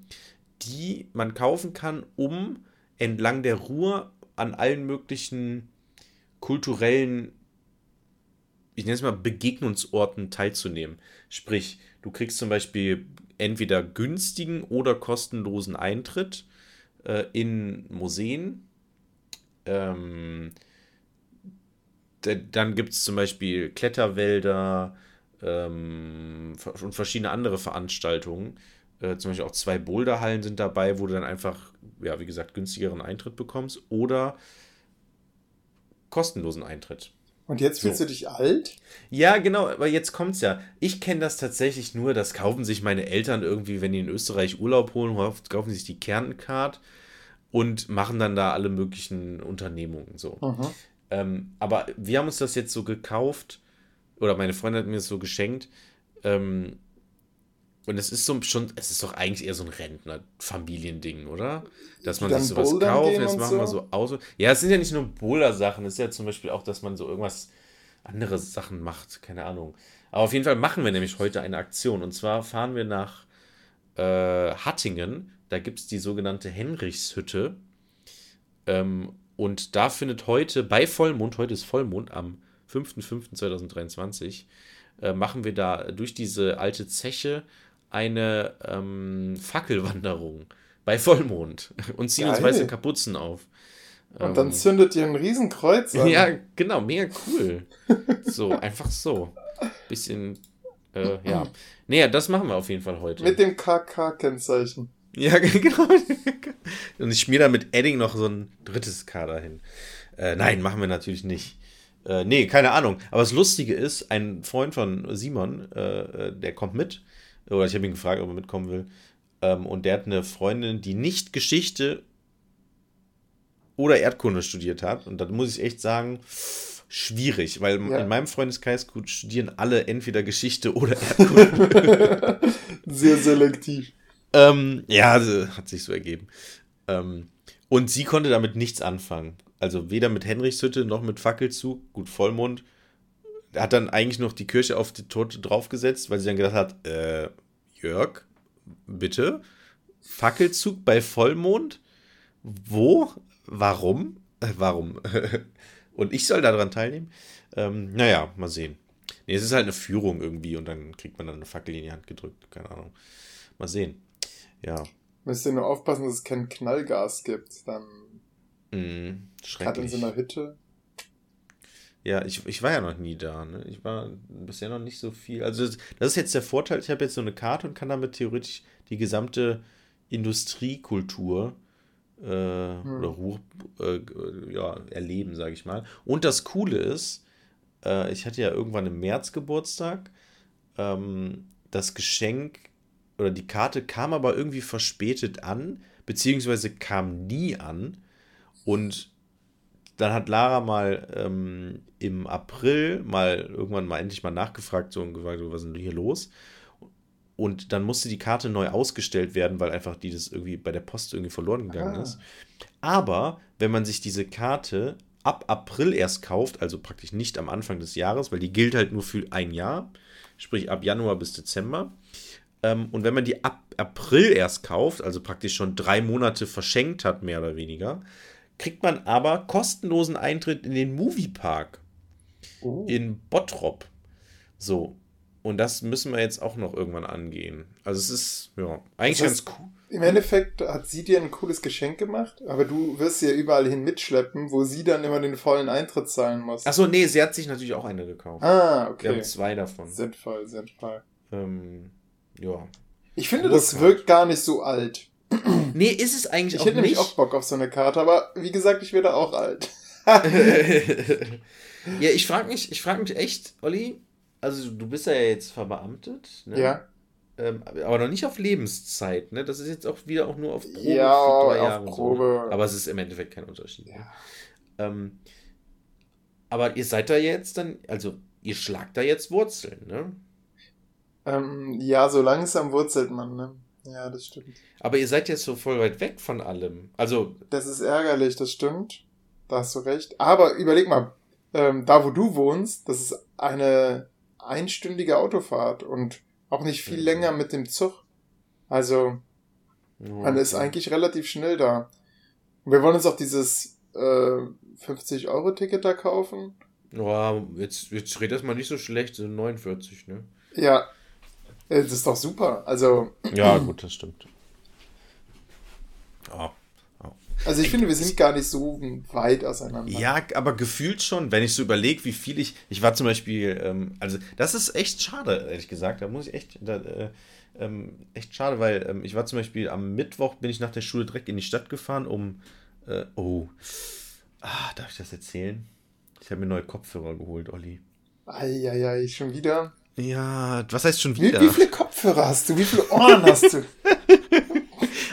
die man kaufen kann, um entlang der Ruhr an allen möglichen kulturellen, ich nenne es mal Begegnungsorten teilzunehmen. Sprich, du kriegst zum Beispiel entweder günstigen oder kostenlosen Eintritt äh, in Museen. Ähm, dann gibt es zum Beispiel Kletterwälder ähm, und verschiedene andere Veranstaltungen. Äh, zum Beispiel auch zwei Boulderhallen sind dabei, wo du dann einfach, ja, wie gesagt, günstigeren Eintritt bekommst oder kostenlosen Eintritt. Und jetzt fühlst so. du dich alt? Ja, genau, aber jetzt kommt's ja. Ich kenne das tatsächlich nur, das kaufen sich meine Eltern irgendwie, wenn die in Österreich Urlaub holen, kaufen sich die Kärntencard und machen dann da alle möglichen Unternehmungen so. Mhm. Ähm, aber wir haben uns das jetzt so gekauft, oder meine Freundin hat mir das so geschenkt. Ähm, und es ist so schon, es ist doch eigentlich eher so ein Rentner-Familiending, oder? Dass man sich sowas kauft, jetzt machen so? wir so aus. Ja, es sind ja nicht nur Boulder-Sachen, es ist ja zum Beispiel auch, dass man so irgendwas andere Sachen macht, keine Ahnung. Aber auf jeden Fall machen wir nämlich heute eine Aktion. Und zwar fahren wir nach äh, Hattingen da gibt es die sogenannte Henrichshütte. Ähm, und da findet heute bei Vollmond, heute ist Vollmond, am 5.5.2023, äh, machen wir da durch diese alte Zeche eine ähm, Fackelwanderung bei Vollmond und ziehen Geil. uns weiße Kapuzen auf. Und dann ähm, zündet ihr ein Riesenkreuz an. Ja, genau, mega cool. so, einfach so. Bisschen, äh, ja. Naja, das machen wir auf jeden Fall heute. Mit dem KK-Kennzeichen. Ja, genau. Und ich schmier da mit Edding noch so ein drittes Kader hin. Äh, nein, machen wir natürlich nicht. Äh, nee, keine Ahnung. Aber das Lustige ist, ein Freund von Simon, äh, äh der kommt mit. Oder ich habe ihn gefragt, ob er mitkommen will. Ähm, und der hat eine Freundin, die nicht Geschichte oder Erdkunde studiert hat. Und da muss ich echt sagen, schwierig, weil ja. in meinem Freundeskreis studieren alle entweder Geschichte oder Erdkunde. Sehr selektiv. Ähm, ja, hat sich so ergeben. Ähm, und sie konnte damit nichts anfangen. Also weder mit Henrichshütte noch mit Fackelzug. Gut, Vollmond. Hat dann eigentlich noch die Kirche auf die Tote draufgesetzt, weil sie dann gedacht hat, äh, Jörg, bitte? Fackelzug bei Vollmond? Wo? Warum? Äh, warum? und ich soll daran teilnehmen? Ähm, naja, mal sehen. Nee, es ist halt eine Führung irgendwie und dann kriegt man dann eine Fackel in die Hand gedrückt. Keine Ahnung. Mal sehen. Ja. Müsst ihr nur aufpassen, dass es kein Knallgas gibt. Dann. Mm, Gerade in so einer Hütte. Ja, ich, ich war ja noch nie da. Ne? Ich war bisher noch nicht so viel. Also, das, das ist jetzt der Vorteil. Ich habe jetzt so eine Karte und kann damit theoretisch die gesamte Industriekultur äh, hm. oder Ruhr äh, ja, erleben, sage ich mal. Und das Coole ist, äh, ich hatte ja irgendwann im März Geburtstag. Ähm, das Geschenk oder die Karte kam aber irgendwie verspätet an, beziehungsweise kam nie an. Und dann hat Lara mal ähm, im April mal irgendwann mal endlich mal nachgefragt so und gefragt, was ist denn hier los? Und dann musste die Karte neu ausgestellt werden, weil einfach die das irgendwie bei der Post irgendwie verloren gegangen ah. ist. Aber wenn man sich diese Karte ab April erst kauft, also praktisch nicht am Anfang des Jahres, weil die gilt halt nur für ein Jahr, sprich ab Januar bis Dezember. Ähm, und wenn man die ab April erst kauft, also praktisch schon drei Monate verschenkt hat, mehr oder weniger, kriegt man aber kostenlosen Eintritt in den Moviepark oh. in Bottrop. So, und das müssen wir jetzt auch noch irgendwann angehen. Also es ist, ja, eigentlich das heißt, ganz cool. Im Endeffekt hat sie dir ein cooles Geschenk gemacht, aber du wirst sie ja überall hin mitschleppen, wo sie dann immer den vollen Eintritt zahlen muss. Achso, nee, sie hat sich natürlich auch eine gekauft. Ah, okay. Wir haben zwei davon. Sinnvoll, sinnvoll. Ähm, ja. Ich finde, das wirkt gar nicht so alt. Nee, ist es eigentlich ich auch nicht. Ich hätte nämlich auch Bock auf so eine Karte, aber wie gesagt, ich werde auch alt. ja, ich frage mich, ich frage mich echt, Olli, also du bist ja jetzt verbeamtet, ne? Ja. Ähm, aber noch nicht auf Lebenszeit, ne? Das ist jetzt auch wieder auch nur auf Probe ja, drei Jahre. Probe. So. Aber es ist im Endeffekt kein Unterschied. Ja. Ähm, aber ihr seid da jetzt dann, also ihr schlagt da jetzt Wurzeln, ne? Ähm, ja, so langsam wurzelt man, ne? Ja, das stimmt. Aber ihr seid jetzt so voll weit weg von allem. Also. Das ist ärgerlich, das stimmt. Da hast du recht. Aber überleg mal, ähm, da wo du wohnst, das ist eine einstündige Autofahrt und auch nicht viel mhm. länger mit dem Zug. Also, okay. man ist eigentlich relativ schnell da. Und wir wollen uns auch dieses äh, 50-Euro-Ticket da kaufen. Ja, jetzt, jetzt redet das mal nicht so schlecht, so 49, ne? Ja, das ist doch super. Also. Ja, gut, das stimmt. Ja. Also ich finde, wir sind gar nicht so weit auseinander. Ja, aber gefühlt schon, wenn ich so überlege, wie viel ich. Ich war zum Beispiel, ähm, also das ist echt schade, ehrlich gesagt. Da muss ich echt, da, äh, ähm, echt schade, weil ähm, ich war zum Beispiel am Mittwoch bin ich nach der Schule direkt in die Stadt gefahren, um. Äh, oh. Ah, darf ich das erzählen? Ich habe mir neue Kopfhörer geholt, Olli. Eieiei, schon wieder? Ja, was heißt schon wieder? Wie, wie viele Kopfhörer hast du? Wie viele Ohren hast du?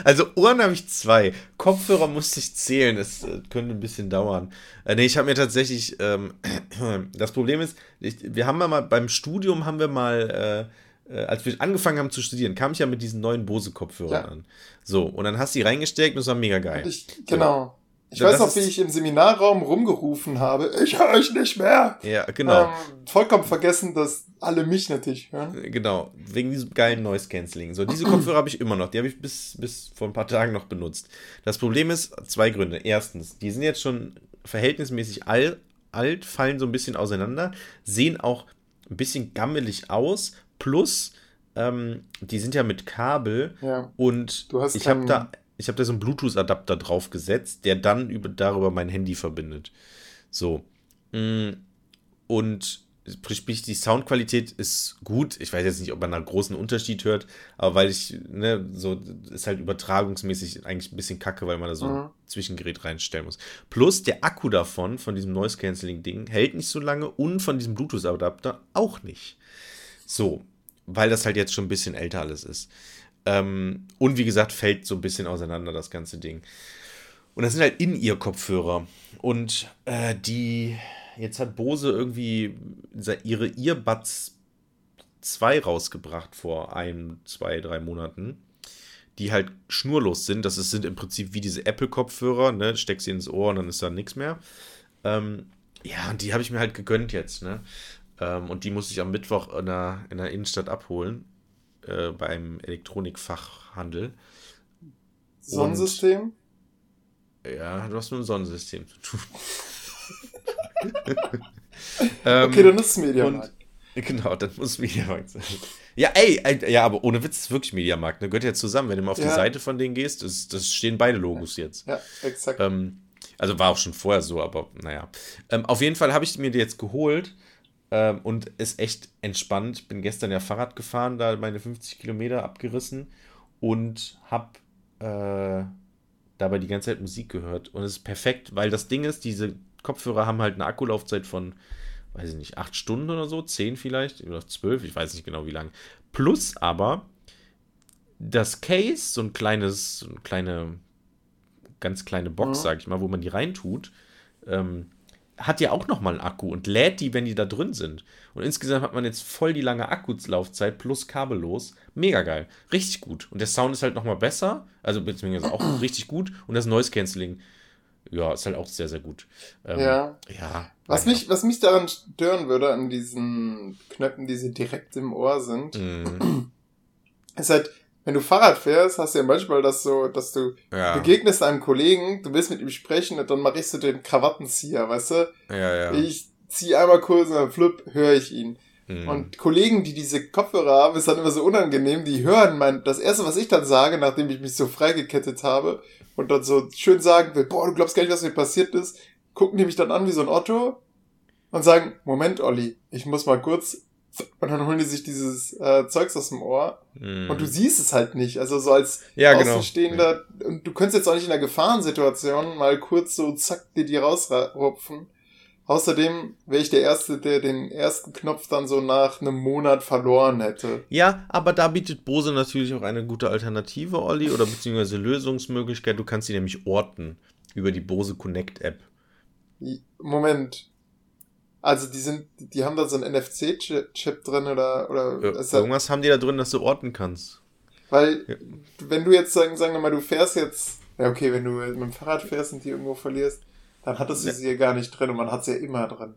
Also Ohren habe ich zwei. Kopfhörer musste ich zählen. Das äh, könnte ein bisschen dauern. Äh, nee, ich habe mir tatsächlich. Ähm, das Problem ist, ich, wir haben mal beim Studium haben wir mal. Äh, äh, als wir angefangen haben zu studieren, kam ich ja mit diesen neuen Bose-Kopfhörern ja. an. So, und dann hast du die reingesteckt und es war mega geil. Ich, genau. So. Ich weiß noch, wie ich im Seminarraum rumgerufen habe, ich höre euch nicht mehr. Ja, genau. Ähm, vollkommen vergessen, dass alle mich natürlich hören. Genau, wegen diesem geilen Noise Cancelling. So, diese Kopfhörer habe ich immer noch. Die habe ich bis, bis vor ein paar Tagen noch benutzt. Das Problem ist, zwei Gründe. Erstens, die sind jetzt schon verhältnismäßig all, alt, fallen so ein bisschen auseinander, sehen auch ein bisschen gammelig aus. Plus, ähm, die sind ja mit Kabel. Ja. Und ich habe da ich habe da so einen Bluetooth-Adapter drauf gesetzt, der dann über, darüber mein Handy verbindet. So. Mm, und sprich, die Soundqualität ist gut. Ich weiß jetzt nicht, ob man einen großen Unterschied hört, aber weil ich, ne, so ist halt übertragungsmäßig eigentlich ein bisschen kacke, weil man da so mhm. ein Zwischengerät reinstellen muss. Plus der Akku davon, von diesem Noise Cancelling Ding, hält nicht so lange und von diesem Bluetooth-Adapter auch nicht. So, weil das halt jetzt schon ein bisschen älter alles ist. Ähm, und wie gesagt, fällt so ein bisschen auseinander, das ganze Ding. Und das sind halt in ihr Kopfhörer. Und äh, die, jetzt hat Bose irgendwie ihre Earbuds 2 rausgebracht vor ein, zwei, drei Monaten. die halt schnurlos sind. Das sind im Prinzip wie diese Apple-Kopfhörer, ne? Steckst sie ins Ohr und dann ist da nichts mehr. Ähm, ja, und die habe ich mir halt gegönnt jetzt, ne? Ähm, und die muss ich am Mittwoch in der, in der Innenstadt abholen. Äh, beim Elektronikfachhandel. Sonnensystem? Und, ja, du hast mit dem Sonnensystem zu tun. ähm, okay, dann ist es Mediamarkt. Genau, dann muss Mediamarkt sein. Ja, ey, ja, aber ohne Witz ist wirklich Mediamarkt. Ne? Gehört ja zusammen. Wenn du mal auf ja. die Seite von denen gehst, das, das stehen beide Logos jetzt. Ja, exakt. Ähm, also war auch schon vorher so, aber naja. Ähm, auf jeden Fall habe ich mir die jetzt geholt ähm, und ist echt entspannt. Ich bin gestern ja Fahrrad gefahren, da meine 50 Kilometer abgerissen und habe äh, dabei die ganze Zeit Musik gehört. Und es ist perfekt, weil das Ding ist, diese Kopfhörer haben halt eine Akkulaufzeit von weiß ich nicht, acht Stunden oder so, zehn vielleicht, oder zwölf, ich weiß nicht genau wie lang. Plus aber das Case, so ein kleines, so eine kleine, ganz kleine Box, mhm. sag ich mal, wo man die reintut, ähm, hat ja auch nochmal einen Akku und lädt die, wenn die da drin sind. Und insgesamt hat man jetzt voll die lange Akkulaufzeit plus kabellos. Mega geil. Richtig gut. Und der Sound ist halt nochmal besser, also beziehungsweise auch richtig gut. Und das Noise Cancelling ja, ist halt auch sehr, sehr gut. Ähm, ja. Ja. Was mich, was mich daran stören würde, an diesen Knöpfen, die sie direkt im Ohr sind, mm. ist halt, wenn du Fahrrad fährst, hast du ja manchmal das so, dass du ja. begegnest einem Kollegen, du willst mit ihm sprechen und dann machst du den Krawattenzieher, weißt du? Ja, ja. Ich ziehe einmal kurz und dann flupp, höre ich ihn. Mhm. Und Kollegen, die diese Kopfhörer haben, ist dann immer so unangenehm, die hören mein, das erste, was ich dann sage, nachdem ich mich so freigekettet habe und dann so schön sagen will, boah, du glaubst gar nicht, was mir passiert ist, gucken die mich dann an wie so ein Otto und sagen, Moment, Olli, ich muss mal kurz und dann holen die sich dieses äh, Zeugs aus dem Ohr mm. und du siehst es halt nicht. Also so als ja, genau. Außenstehender ja. und du könntest jetzt auch nicht in der Gefahrensituation mal kurz so zack dir die rausrupfen. Außerdem wäre ich der Erste, der den ersten Knopf dann so nach einem Monat verloren hätte. Ja, aber da bietet Bose natürlich auch eine gute Alternative, Olli, oder beziehungsweise Lösungsmöglichkeit. Du kannst sie nämlich orten über die Bose Connect App. Moment. Also die sind, die haben da so einen NFC-Chip drin oder oder ja, irgendwas haben die da drin, dass du orten kannst. Weil ja. wenn du jetzt sagen, sagen wir mal, du fährst jetzt, ja okay, wenn du mit dem Fahrrad fährst und die irgendwo verlierst, dann hattest du sie ja gar nicht drin und man hat sie ja immer drin.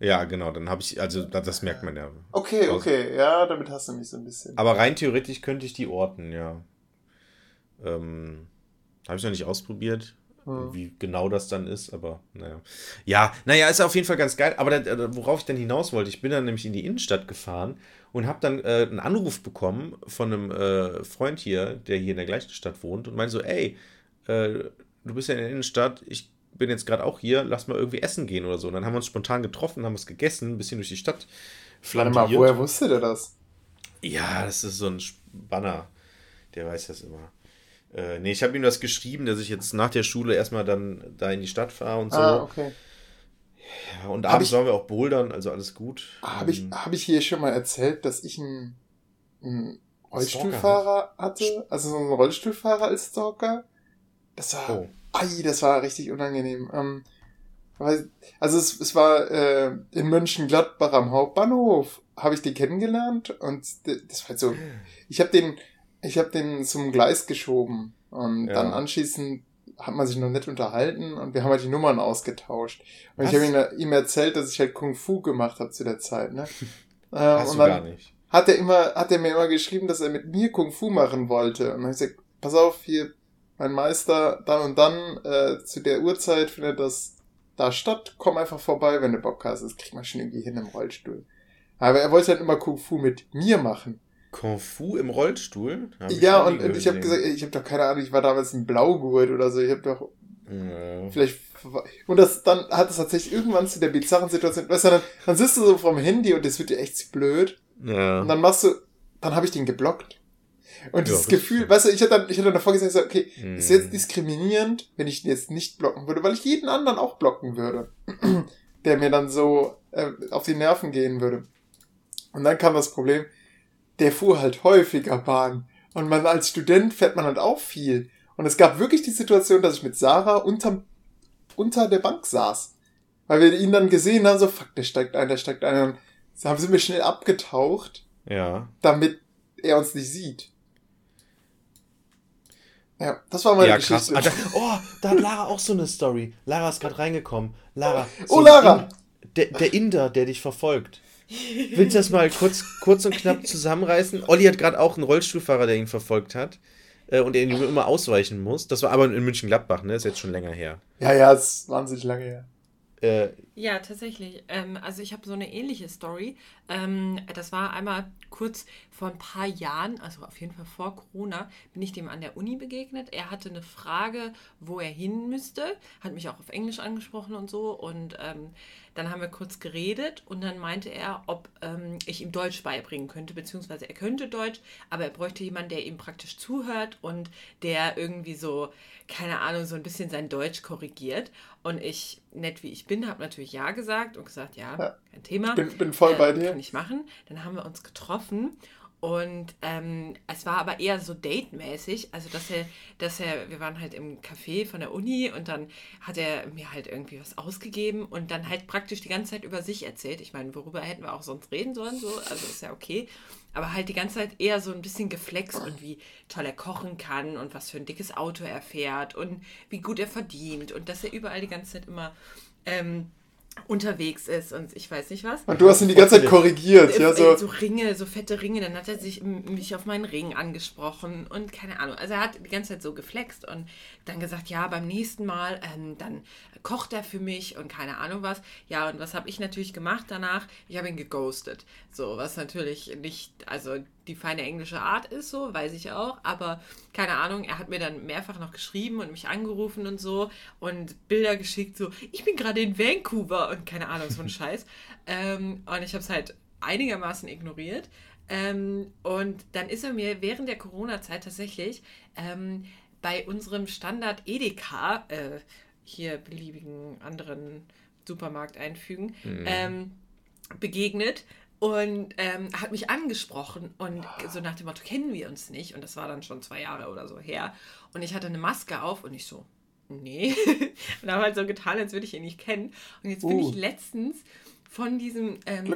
Ja, genau, dann habe ich, also das merkt man ja. Okay, okay, ja, damit hast du mich so ein bisschen. Aber rein theoretisch könnte ich die orten, ja. Ähm, habe ich noch nicht ausprobiert, hm. wie genau das dann ist, aber naja. Ja, naja, ist auf jeden Fall ganz geil. Aber da, worauf ich dann hinaus wollte, ich bin dann nämlich in die Innenstadt gefahren und habe dann äh, einen Anruf bekommen von einem äh, Freund hier, der hier in der gleichen Stadt wohnt und meinte so, ey, äh, du bist ja in der Innenstadt, ich bin jetzt gerade auch hier, lass mal irgendwie essen gehen oder so. Und dann haben wir uns spontan getroffen, haben was gegessen, ein bisschen durch die Stadt flankiert. Warte mal, woher wusste der das? Ja, das ist so ein Spanner. Der weiß das immer. Äh, nee, ich habe ihm das geschrieben, dass ich jetzt nach der Schule erstmal dann da in die Stadt fahre und so. Ah, okay. Ja, und abends sollen wir auch bouldern, also alles gut. Habe ich, ähm, hab ich hier schon mal erzählt, dass ich einen, einen Rollstuhlfahrer hatte? Also so einen Rollstuhlfahrer als Stalker? Das war, oh. Ai, das war richtig unangenehm. Ähm, also es, es war äh, in Mönchengladbach am Hauptbahnhof habe ich den kennengelernt und das war halt so ich habe den ich habe den zum Gleis geschoben und ja. dann anschließend hat man sich noch nett unterhalten und wir haben halt die Nummern ausgetauscht und Was? ich habe ihm, ihm, erzählt dass ich halt Kung Fu gemacht habe zu der Zeit ne äh, Hast und dann gar nicht. hat er immer hat er mir immer geschrieben dass er mit mir Kung Fu machen wollte und dann habe ich gesagt pass auf hier mein Meister, dann und dann, äh, zu der Uhrzeit findet das da statt, komm einfach vorbei, wenn du Bock hast, das kriegt man schon irgendwie hin im Rollstuhl. Aber er wollte halt immer Kung Fu mit mir machen. Kung Fu im Rollstuhl? Ja, und, ich habe gesagt, ich habe doch keine Ahnung, ich war damals ein Blaugurt oder so, ich habe doch ja. vielleicht und das dann hat es tatsächlich irgendwann zu der bizarren Situation, weißt du, dann, dann sitzt du so vom Handy und das wird dir echt blöd. Ja. Und dann machst du, dann habe ich den geblockt. Und dieses ja, Gefühl, weißt du, ich hätte dann, ich hätte dann davor gesagt, okay, mm. ist jetzt diskriminierend, wenn ich ihn jetzt nicht blocken würde, weil ich jeden anderen auch blocken würde, der mir dann so äh, auf die Nerven gehen würde. Und dann kam das Problem, der fuhr halt häufiger Bahn. Und man als Student fährt man halt auch viel. Und es gab wirklich die Situation, dass ich mit Sarah unterm, unter der Bank saß. Weil wir ihn dann gesehen haben, so, fuck, der steigt ein, der steigt ein. Und so haben sie mir schnell abgetaucht. Ja. Damit er uns nicht sieht. Ja, das war meine ja, Geschichte. krass. Ah, oh, da hat Lara auch so eine Story. Lara ist gerade reingekommen. Lara. Oh, so Lara! In, der, der Inder, der dich verfolgt. Willst du das mal kurz, kurz und knapp zusammenreißen? Olli hat gerade auch einen Rollstuhlfahrer, der ihn verfolgt hat. Äh, und der ihm immer ausweichen muss. Das war aber in München-Gladbach, ne? Ist jetzt schon länger her. Ja, ja, es ist wahnsinnig lange her. Äh, Ja, tatsächlich. Ähm, also ich habe so eine ähnliche Story. Ähm, das war einmal kurz vor ein paar Jahren, also auf jeden Fall vor Corona, bin ich dem an der Uni begegnet. Er hatte eine Frage, wo er hin müsste, hat mich auch auf Englisch angesprochen und so. Und ähm, dann haben wir kurz geredet und dann meinte er, ob ähm, ich ihm Deutsch beibringen könnte, beziehungsweise er könnte Deutsch, aber er bräuchte jemanden, der ihm praktisch zuhört und der irgendwie so, keine Ahnung, so ein bisschen sein Deutsch korrigiert. Und ich, nett wie ich bin, habe natürlich Ja gesagt und gesagt, ja, Ja. Kein Thema. Bin, bin voll bei dir. Kann ich machen. Dann haben wir uns getroffen und ähm, es war aber eher so datemäßig. Also, dass er, dass er, wir waren halt im Café von der Uni und dann hat er mir halt irgendwie was ausgegeben und dann halt praktisch die ganze Zeit über sich erzählt. Ich meine, worüber hätten wir auch sonst reden sollen, so, also ist ja okay. Aber halt die ganze Zeit eher so ein bisschen geflext und wie toll er kochen kann und was für ein dickes Auto er fährt und wie gut er verdient und dass er überall die ganze Zeit immer ähm, unterwegs ist und ich weiß nicht was. Und du hast ihn die ganze Zeit korrigiert, ja, Äh, so. so Ringe, so fette Ringe. Dann hat er sich mich auf meinen Ring angesprochen und keine Ahnung. Also er hat die ganze Zeit so geflext und dann gesagt, ja, beim nächsten Mal, ähm, dann kocht er für mich und keine Ahnung was. Ja, und was habe ich natürlich gemacht danach? Ich habe ihn geghostet. So, was natürlich nicht, also die feine englische Art ist, so, weiß ich auch. Aber keine Ahnung, er hat mir dann mehrfach noch geschrieben und mich angerufen und so und Bilder geschickt, so, ich bin gerade in Vancouver und keine Ahnung, so ein Scheiß. Ähm, und ich habe es halt einigermaßen ignoriert. Ähm, und dann ist er mir während der Corona-Zeit tatsächlich ähm, bei unserem Standard Edeka, äh, hier beliebigen anderen Supermarkt einfügen, ähm, begegnet und ähm, hat mich angesprochen und so nach dem Motto, kennen wir uns nicht? Und das war dann schon zwei Jahre oder so her. Und ich hatte eine Maske auf und ich so, nee. und habe halt so getan, als würde ich ihn nicht kennen. Und jetzt bin Uh. ich letztens von diesem ähm,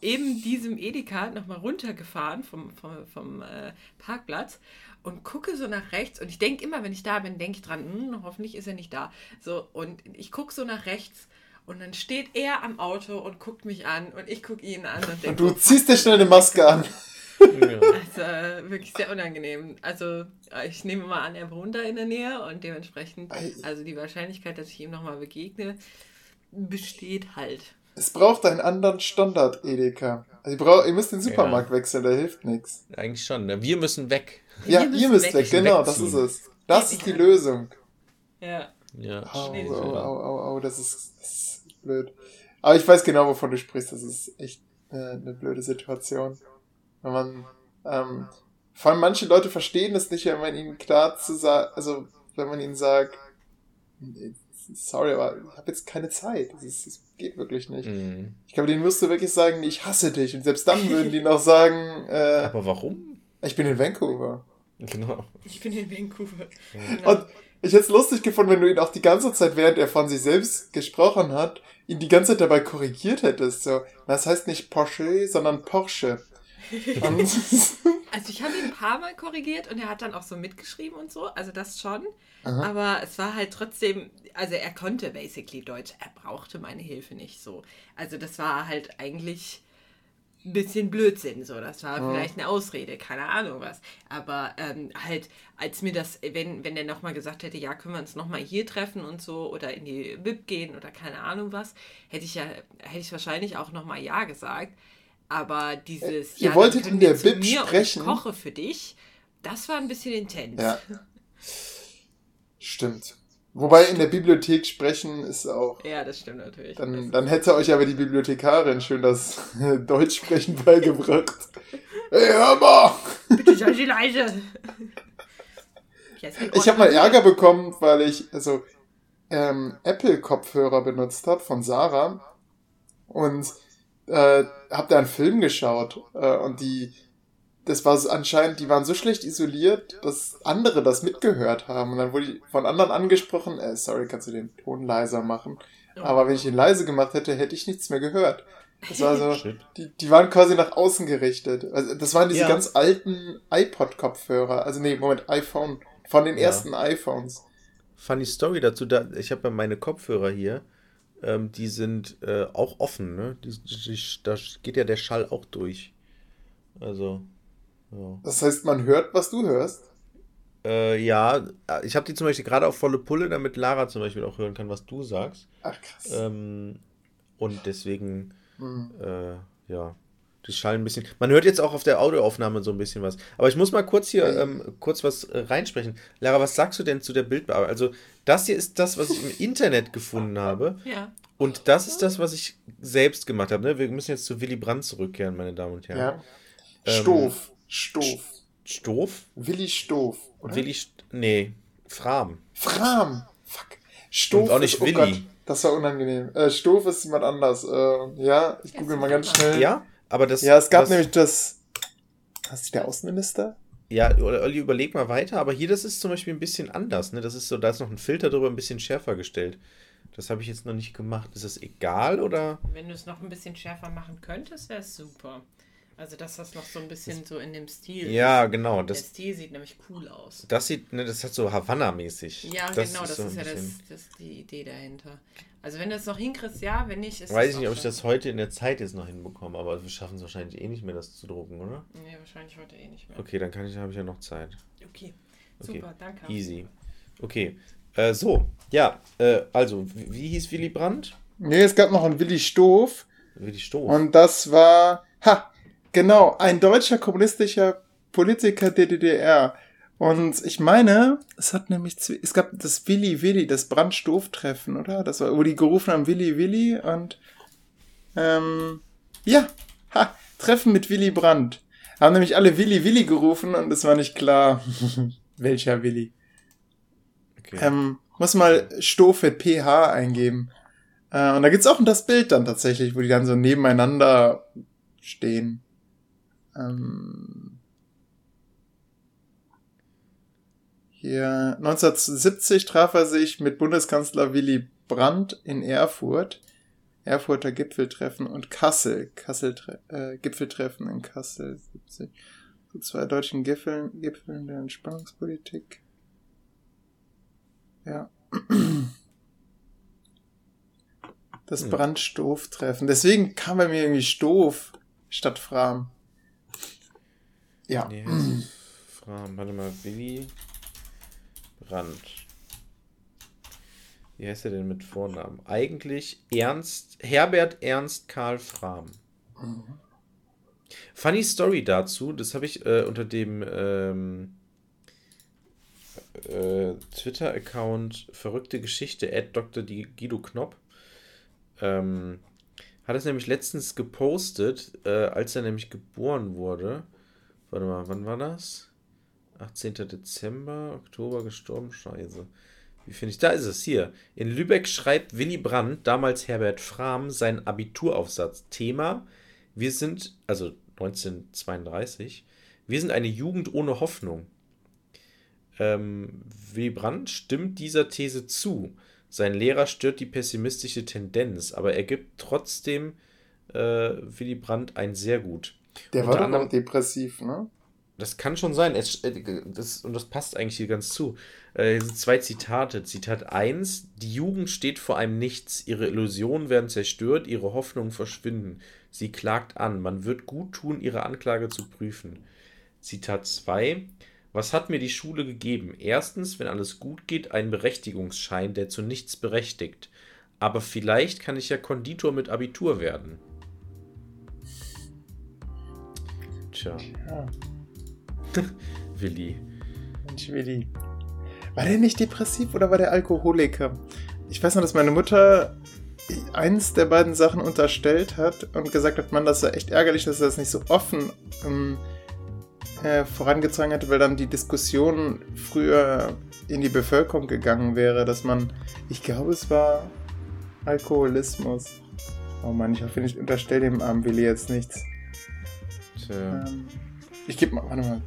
eben diesem Edeka nochmal runtergefahren vom, vom, vom äh, Parkplatz und gucke so nach rechts und ich denke immer, wenn ich da bin, denke ich dran, hm, hoffentlich ist er nicht da. So, und ich gucke so nach rechts und dann steht er am Auto und guckt mich an und ich gucke ihn an und Und denke, du ziehst dir schnell eine Maske an. ja. also wirklich sehr unangenehm. Also äh, ich nehme mal an, er wohnt da in der Nähe und dementsprechend, also die Wahrscheinlichkeit, dass ich ihm nochmal begegne, besteht halt. Es braucht einen anderen Standard, Edeka. Also ihr, braucht, ihr müsst den Supermarkt wechseln, der hilft nichts. Eigentlich schon. Ne? Wir müssen weg. Ja, müssen ihr müsst weg. weg, genau, das Wegziehen. ist es. Das ist die Lösung. Ja. Ja, Au, au, das au, ist au, au, das ist, das ist blöd. Aber ich weiß genau, wovon du sprichst. Das ist echt äh, eine blöde Situation. Wenn man, ähm, vor allem manche Leute verstehen es nicht, wenn man ihnen klar zu sagen, also wenn man ihnen sagt, sorry, aber ich habe jetzt keine Zeit. Das, ist, das geht wirklich nicht. Mhm. Ich glaube, denen musst du wirklich sagen, ich hasse dich. Und selbst dann würden die noch sagen, äh, Aber warum? ich bin in Vancouver. Genau. Ich bin in Vancouver. Und ich hätte es lustig gefunden, wenn du ihn auch die ganze Zeit, während er von sich selbst gesprochen hat, ihn die ganze Zeit dabei korrigiert hättest. So, das heißt nicht Porsche, sondern Porsche. Also ich habe ihn ein paar Mal korrigiert und er hat dann auch so mitgeschrieben und so, also das schon. Aha. Aber es war halt trotzdem, also er konnte basically Deutsch, er brauchte meine Hilfe nicht so. Also das war halt eigentlich ein bisschen Blödsinn so, das war Ja. vielleicht eine Ausrede, keine Ahnung was. Aber ähm, halt, als mir das, wenn, wenn der nochmal gesagt hätte, ja, können wir uns nochmal hier treffen und so oder in die BIP gehen oder keine Ahnung was, hätte ich ja, hätte ich wahrscheinlich auch nochmal Ja gesagt. Aber dieses, Äh, ihr ja, wolltet in der und sprechen? Ich koche für dich. Das war ein bisschen intens. ja. Stimmt. Wobei in der Bibliothek sprechen ist auch. Ja, das stimmt natürlich. Dann, dann hätte euch aber die Bibliothekarin schön das Deutsch sprechen beigebracht. Hey, hör mal! Bitte sei sie leise. Ich habe mal Ärger bekommen, weil ich also ähm, Apple-Kopfhörer benutzt habe von Sarah und äh, habe da einen Film geschaut äh, und die das war so anscheinend, die waren so schlecht isoliert, dass andere das mitgehört haben und dann wurde ich von anderen angesprochen, äh, sorry, kannst du den Ton leiser machen? Aber wenn ich ihn leise gemacht hätte, hätte ich nichts mehr gehört. Das war so, Shit. die, die waren quasi nach außen gerichtet. Also das waren diese Ja. ganz alten iPod-Kopfhörer. Also nee, Moment, iPhone Von den Ja. ersten iPhones. Funny Story dazu, da, ich habe ja meine Kopfhörer hier, ähm, die sind äh, auch offen, ne? Die, die, da geht ja der Schall auch durch. Also, ja. Das heißt, man hört, was du hörst. Äh, ja, ich habe die zum Beispiel gerade auf volle Pulle, damit Lara zum Beispiel auch hören kann, was du sagst. Ach krass. Ähm, und deswegen, Hm. äh, ja, die schallen ein bisschen. Man hört jetzt auch auf der Audioaufnahme so ein bisschen was. Aber ich muss mal kurz hier ähm, kurz was äh, reinsprechen. Lara, was sagst du denn zu der Bildbearbeitung? Also, das hier ist das, was ich im Internet gefunden habe. Ja. Und das ist das, was ich selbst gemacht habe. Ne? Wir müssen jetzt zu Willy Brandt zurückkehren, meine Damen und Herren. Ja. Ähm, Stoff. Stoff. Stoff? Willi Stoff. oder? Willy, St nee, Fram. Fram. Fuck. Stoff. Und auch nicht ist, oh Willi. Gott, das war unangenehm. Äh, Stoff ist jemand anders. Äh, ja, ich google mal ganz schnell. Ja, aber das. Ja, es gab das, nämlich das. Was ist der Außenminister? Ja, oder Olli, überleg mal weiter, aber hier, das ist zum Beispiel ein bisschen anders, ne? Das ist so, da ist noch ein Filter drüber, ein bisschen schärfer gestellt. Das habe ich jetzt noch nicht gemacht. Ist das egal oder? Wenn du es noch ein bisschen schärfer machen könntest, wäre es super. Also, dass das noch so ein bisschen so in dem Stil Ja, ist. genau. Der Das, Stil sieht nämlich cool aus. das sieht, ne, das hat so Havanna-mäßig. Ja, genau, das so ist ja das, bisschen- das ist die Idee dahinter. Also, wenn du es noch hinkriegst, ja, wenn nicht, ist Weiß ich nicht, ob ich das heute in der Zeit jetzt noch hinbekomme, aber wir schaffen es wahrscheinlich eh nicht mehr, das zu drucken, oder? Nee, wahrscheinlich heute eh nicht mehr. Okay, dann kann ich, habe ich ja noch Zeit. Okay, Okay. super, danke. Easy. Okay. Äh, so, ja, äh, also, wie, wie hieß Willy Brandt? Nee, es gab noch einen Willi Stoff. Willy Stoff. Und das war, ha, genau, ein deutscher kommunistischer Politiker der DDR. Und ich meine, es hat nämlich, es gab das Willi Willi, das Brandstoff-Treffen, oder? Das war, wo die gerufen haben, Willi Willi und, ähm, ja, ha, Treffen mit Willy Brandt. Haben nämlich alle Willi Willi gerufen und es war nicht klar, welcher Willi. okay. Ähm, muss mal mit PH eingeben. Äh, und da gibt's auch das Bild dann tatsächlich, wo die dann so nebeneinander stehen. Ähm, hier 1970 traf er sich mit Bundeskanzler Willy Brandt in Erfurt. Erfurter Gipfeltreffen und Kassel. Kassel äh, Gipfeltreffen in Kassel 70. Zu zwei deutschen Gipfeln, Gipfeln der Entspannungspolitik. Ja. Das Hm. Brandstoff-Treffen. Deswegen kam bei mir irgendwie Stoff statt Fram. Ja. Nee, Fram, warte mal, Willy Brandt. Wie heißt er denn mit Vornamen? Eigentlich Ernst, Herbert Ernst Karl Fram. Funny Story dazu, das habe ich äh, unter dem ähm, äh, Twitter-Account Verrückte Geschichte, at Dr. Guido Knopp, ähm, hat es nämlich letztens gepostet, äh, als er nämlich geboren wurde. Warte mal, wann war das? 18. Dezember, Oktober gestorben, scheiße. Wie finde ich, da ist es hier. In Lübeck schreibt Willy Brandt, damals Herbert Frahm, seinen Abituraufsatz. Thema, wir sind, also 1932, wir sind eine Jugend ohne Hoffnung. Ähm, Willy Brandt stimmt dieser These zu. Sein Lehrer stört die pessimistische Tendenz, aber er gibt trotzdem äh, Willy Brandt ein sehr gut. Der war doch depressiv, ne? Das kann schon sein. Es, äh, das, und das passt eigentlich hier ganz zu. Äh, hier sind zwei Zitate. Zitat 1. Die Jugend steht vor einem Nichts. Ihre Illusionen werden zerstört, ihre Hoffnungen verschwinden. Sie klagt an. Man wird gut tun, ihre Anklage zu prüfen. Zitat 2. Was hat mir die Schule gegeben? Erstens, wenn alles gut geht, ein Berechtigungsschein, der zu nichts berechtigt. Aber vielleicht kann ich ja Konditor mit Abitur werden. Tja, Ja, Willi. Mensch, Willi. War der nicht depressiv oder war der Alkoholiker? Ich weiß noch, dass meine Mutter eins der beiden Sachen unterstellt hat und gesagt hat, man, das ist echt ärgerlich, dass er das nicht so offen ähm, äh, vorangezogen hätte, weil dann die Diskussion früher in die Bevölkerung gegangen wäre, dass man, ich glaube, es war Alkoholismus. Oh Mann, ich hoffe, ich unterstelle dem armen Willi jetzt nichts. Ähm, ich gebe mal, warte mal.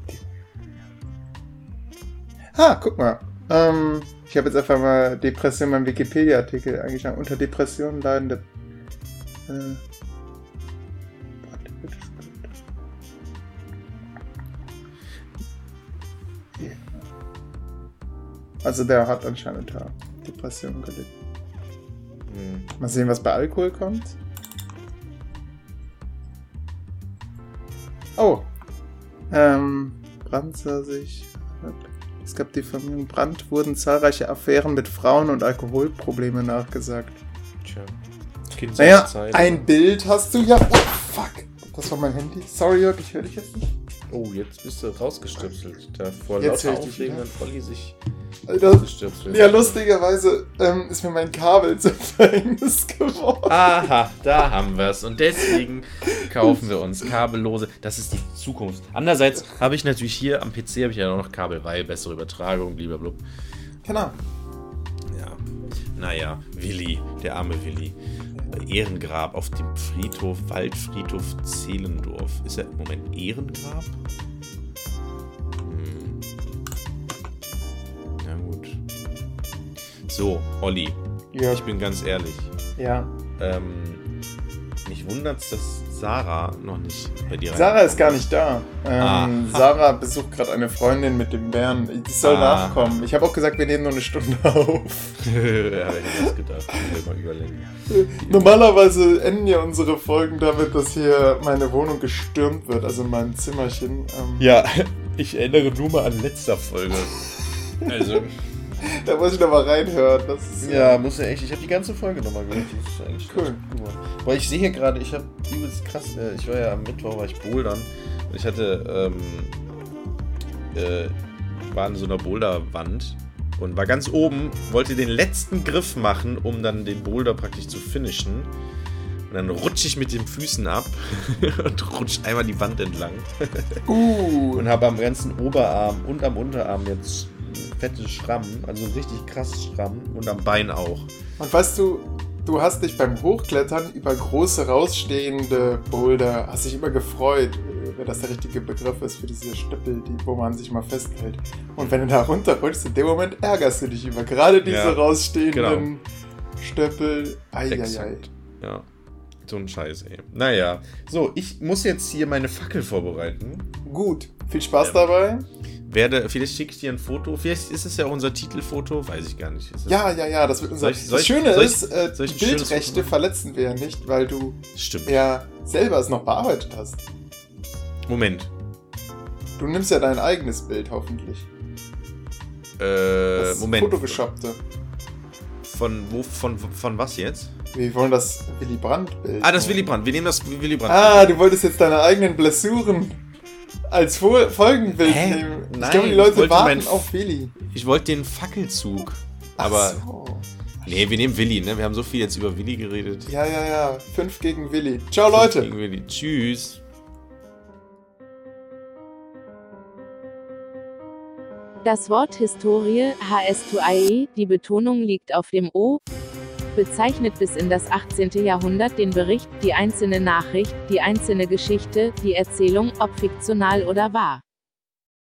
Ah, guck mal. Ähm, ich habe jetzt einfach mal Depression beim Wikipedia-Artikel eingeschlagen. Unter Depressionen leidende. Äh, Also der hat anscheinend Depressionen gelitten. Hm. Mal sehen, was bei Alkohol kommt. Oh. Ähm, Brandt sah sich. Es gab die Familie Brandt, wurden zahlreiche Affären mit Frauen und Alkoholprobleme nachgesagt. Tja. Naja, ein Bild hast du ja. Oh, fuck. Das war mein Handy. Sorry, Jörg, ich höre dich jetzt nicht. Oh, jetzt bist du rausgestöpselt. Da vor Jetzt lauter Aufregung hat Olli sich Alter. Ja, lustigerweise ähm, ist mir mein Kabel zum Verhängnis geworden. Aha, da haben wir es. Und deswegen kaufen wir uns kabellose. Das ist die Zukunft. Andererseits habe ich natürlich hier am PC habe ich ja auch noch Kabel, weil bessere Übertragung, blablabla. Genau. Ja. Naja, Willi, der arme Willi. Ehrengrab auf dem Friedhof, Waldfriedhof Zehlendorf. Ist er im Moment Ehrengrab? Hm. Na gut. So, Olli, Ja. ich bin ganz ehrlich. ja. Ähm, mich wundert's, dass Sarah noch nicht bei dir Sarah ist gar nicht da. Ähm, Aha. Sarah besucht gerade eine Freundin mit dem Bären. Die soll Ah. nachkommen. Ich habe auch gesagt, wir nehmen nur eine Stunde auf. ja, hätte ich das gedacht. Ich mal überlegen. Normalerweise enden ja unsere Folgen damit, dass hier meine Wohnung gestürmt wird, also mein Zimmerchen. Ähm, Ja, ich erinnere nur mal an letzter Folge. Also, Da muss ich noch mal reinhören. Ja, muss ja echt. Ich habe die ganze Folge nochmal gehört. Das ist eigentlich Cool. gut. Weil ich sehe hier gerade, ich habe übelst krass. Äh, ich war ja am Mittwoch, war ich bouldern. Und ich hatte, ähm, äh, war in so einer Boulderwand und war ganz oben, wollte den letzten Griff machen, um dann den Boulder praktisch zu finishen. Und dann rutsche ich mit den Füßen ab und rutscht einmal die Wand entlang. Uh, Und habe am ganzen Oberarm und am Unterarm jetzt fette Schramm, also richtig krass Schramm und am Bein auch. Und weißt du, du hast dich beim Hochklettern über große rausstehende Boulder, hast dich immer gefreut, äh, wenn das der richtige Begriff ist für diese Stöppel, die, wo man sich mal festhält. Und wenn du da runterrutschst, in dem Moment ärgerst du dich über gerade diese Ja, rausstehenden Stöppel. Eieiei. Ja. So ein Scheiß, ey. Naja. So, ich muss jetzt hier meine Fackel vorbereiten. Gut, viel Spaß Ja. dabei. Werde, vielleicht schicke ich dir ein Foto. Vielleicht ist es ja unser Titelfoto. Weiß ich gar nicht. Ja, ja, ja, das wird unser. Ich- das Schöne ich- ist, äh, ich Bildrechte verletzen wir ja nicht, weil du Stimmt. ja selber es noch bearbeitet hast. Moment. Du nimmst ja dein eigenes Bild hoffentlich. Äh, Das Moment. Photoshoppte. Von wo, von, von was jetzt? Wir wollen das Willy Brandt-Bild. Ah, das Willy Brandt. Wir nehmen das Willy Brandt. Ah, du wolltest jetzt deine eigenen Blessuren als Fol Folgenbild Hä? nehmen. Ich Nein, glaube, die ich Leute wollte warten mein- auf Willy. Ich wollte den Fackelzug. Ach Aber. so. Nee, wir nehmen Willi, ne? Wir haben so viel jetzt über Willi geredet. Ja, ja, ja. Fünf gegen Willy. Ciao, Leute. Gegen Willi. Tschüss. Das Wort Historie, HS2IE, die Betonung liegt auf dem O, bezeichnet bis in das 18. Jahrhundert den Bericht, die einzelne Nachricht, die einzelne Geschichte, die Erzählung, ob fiktional oder wahr.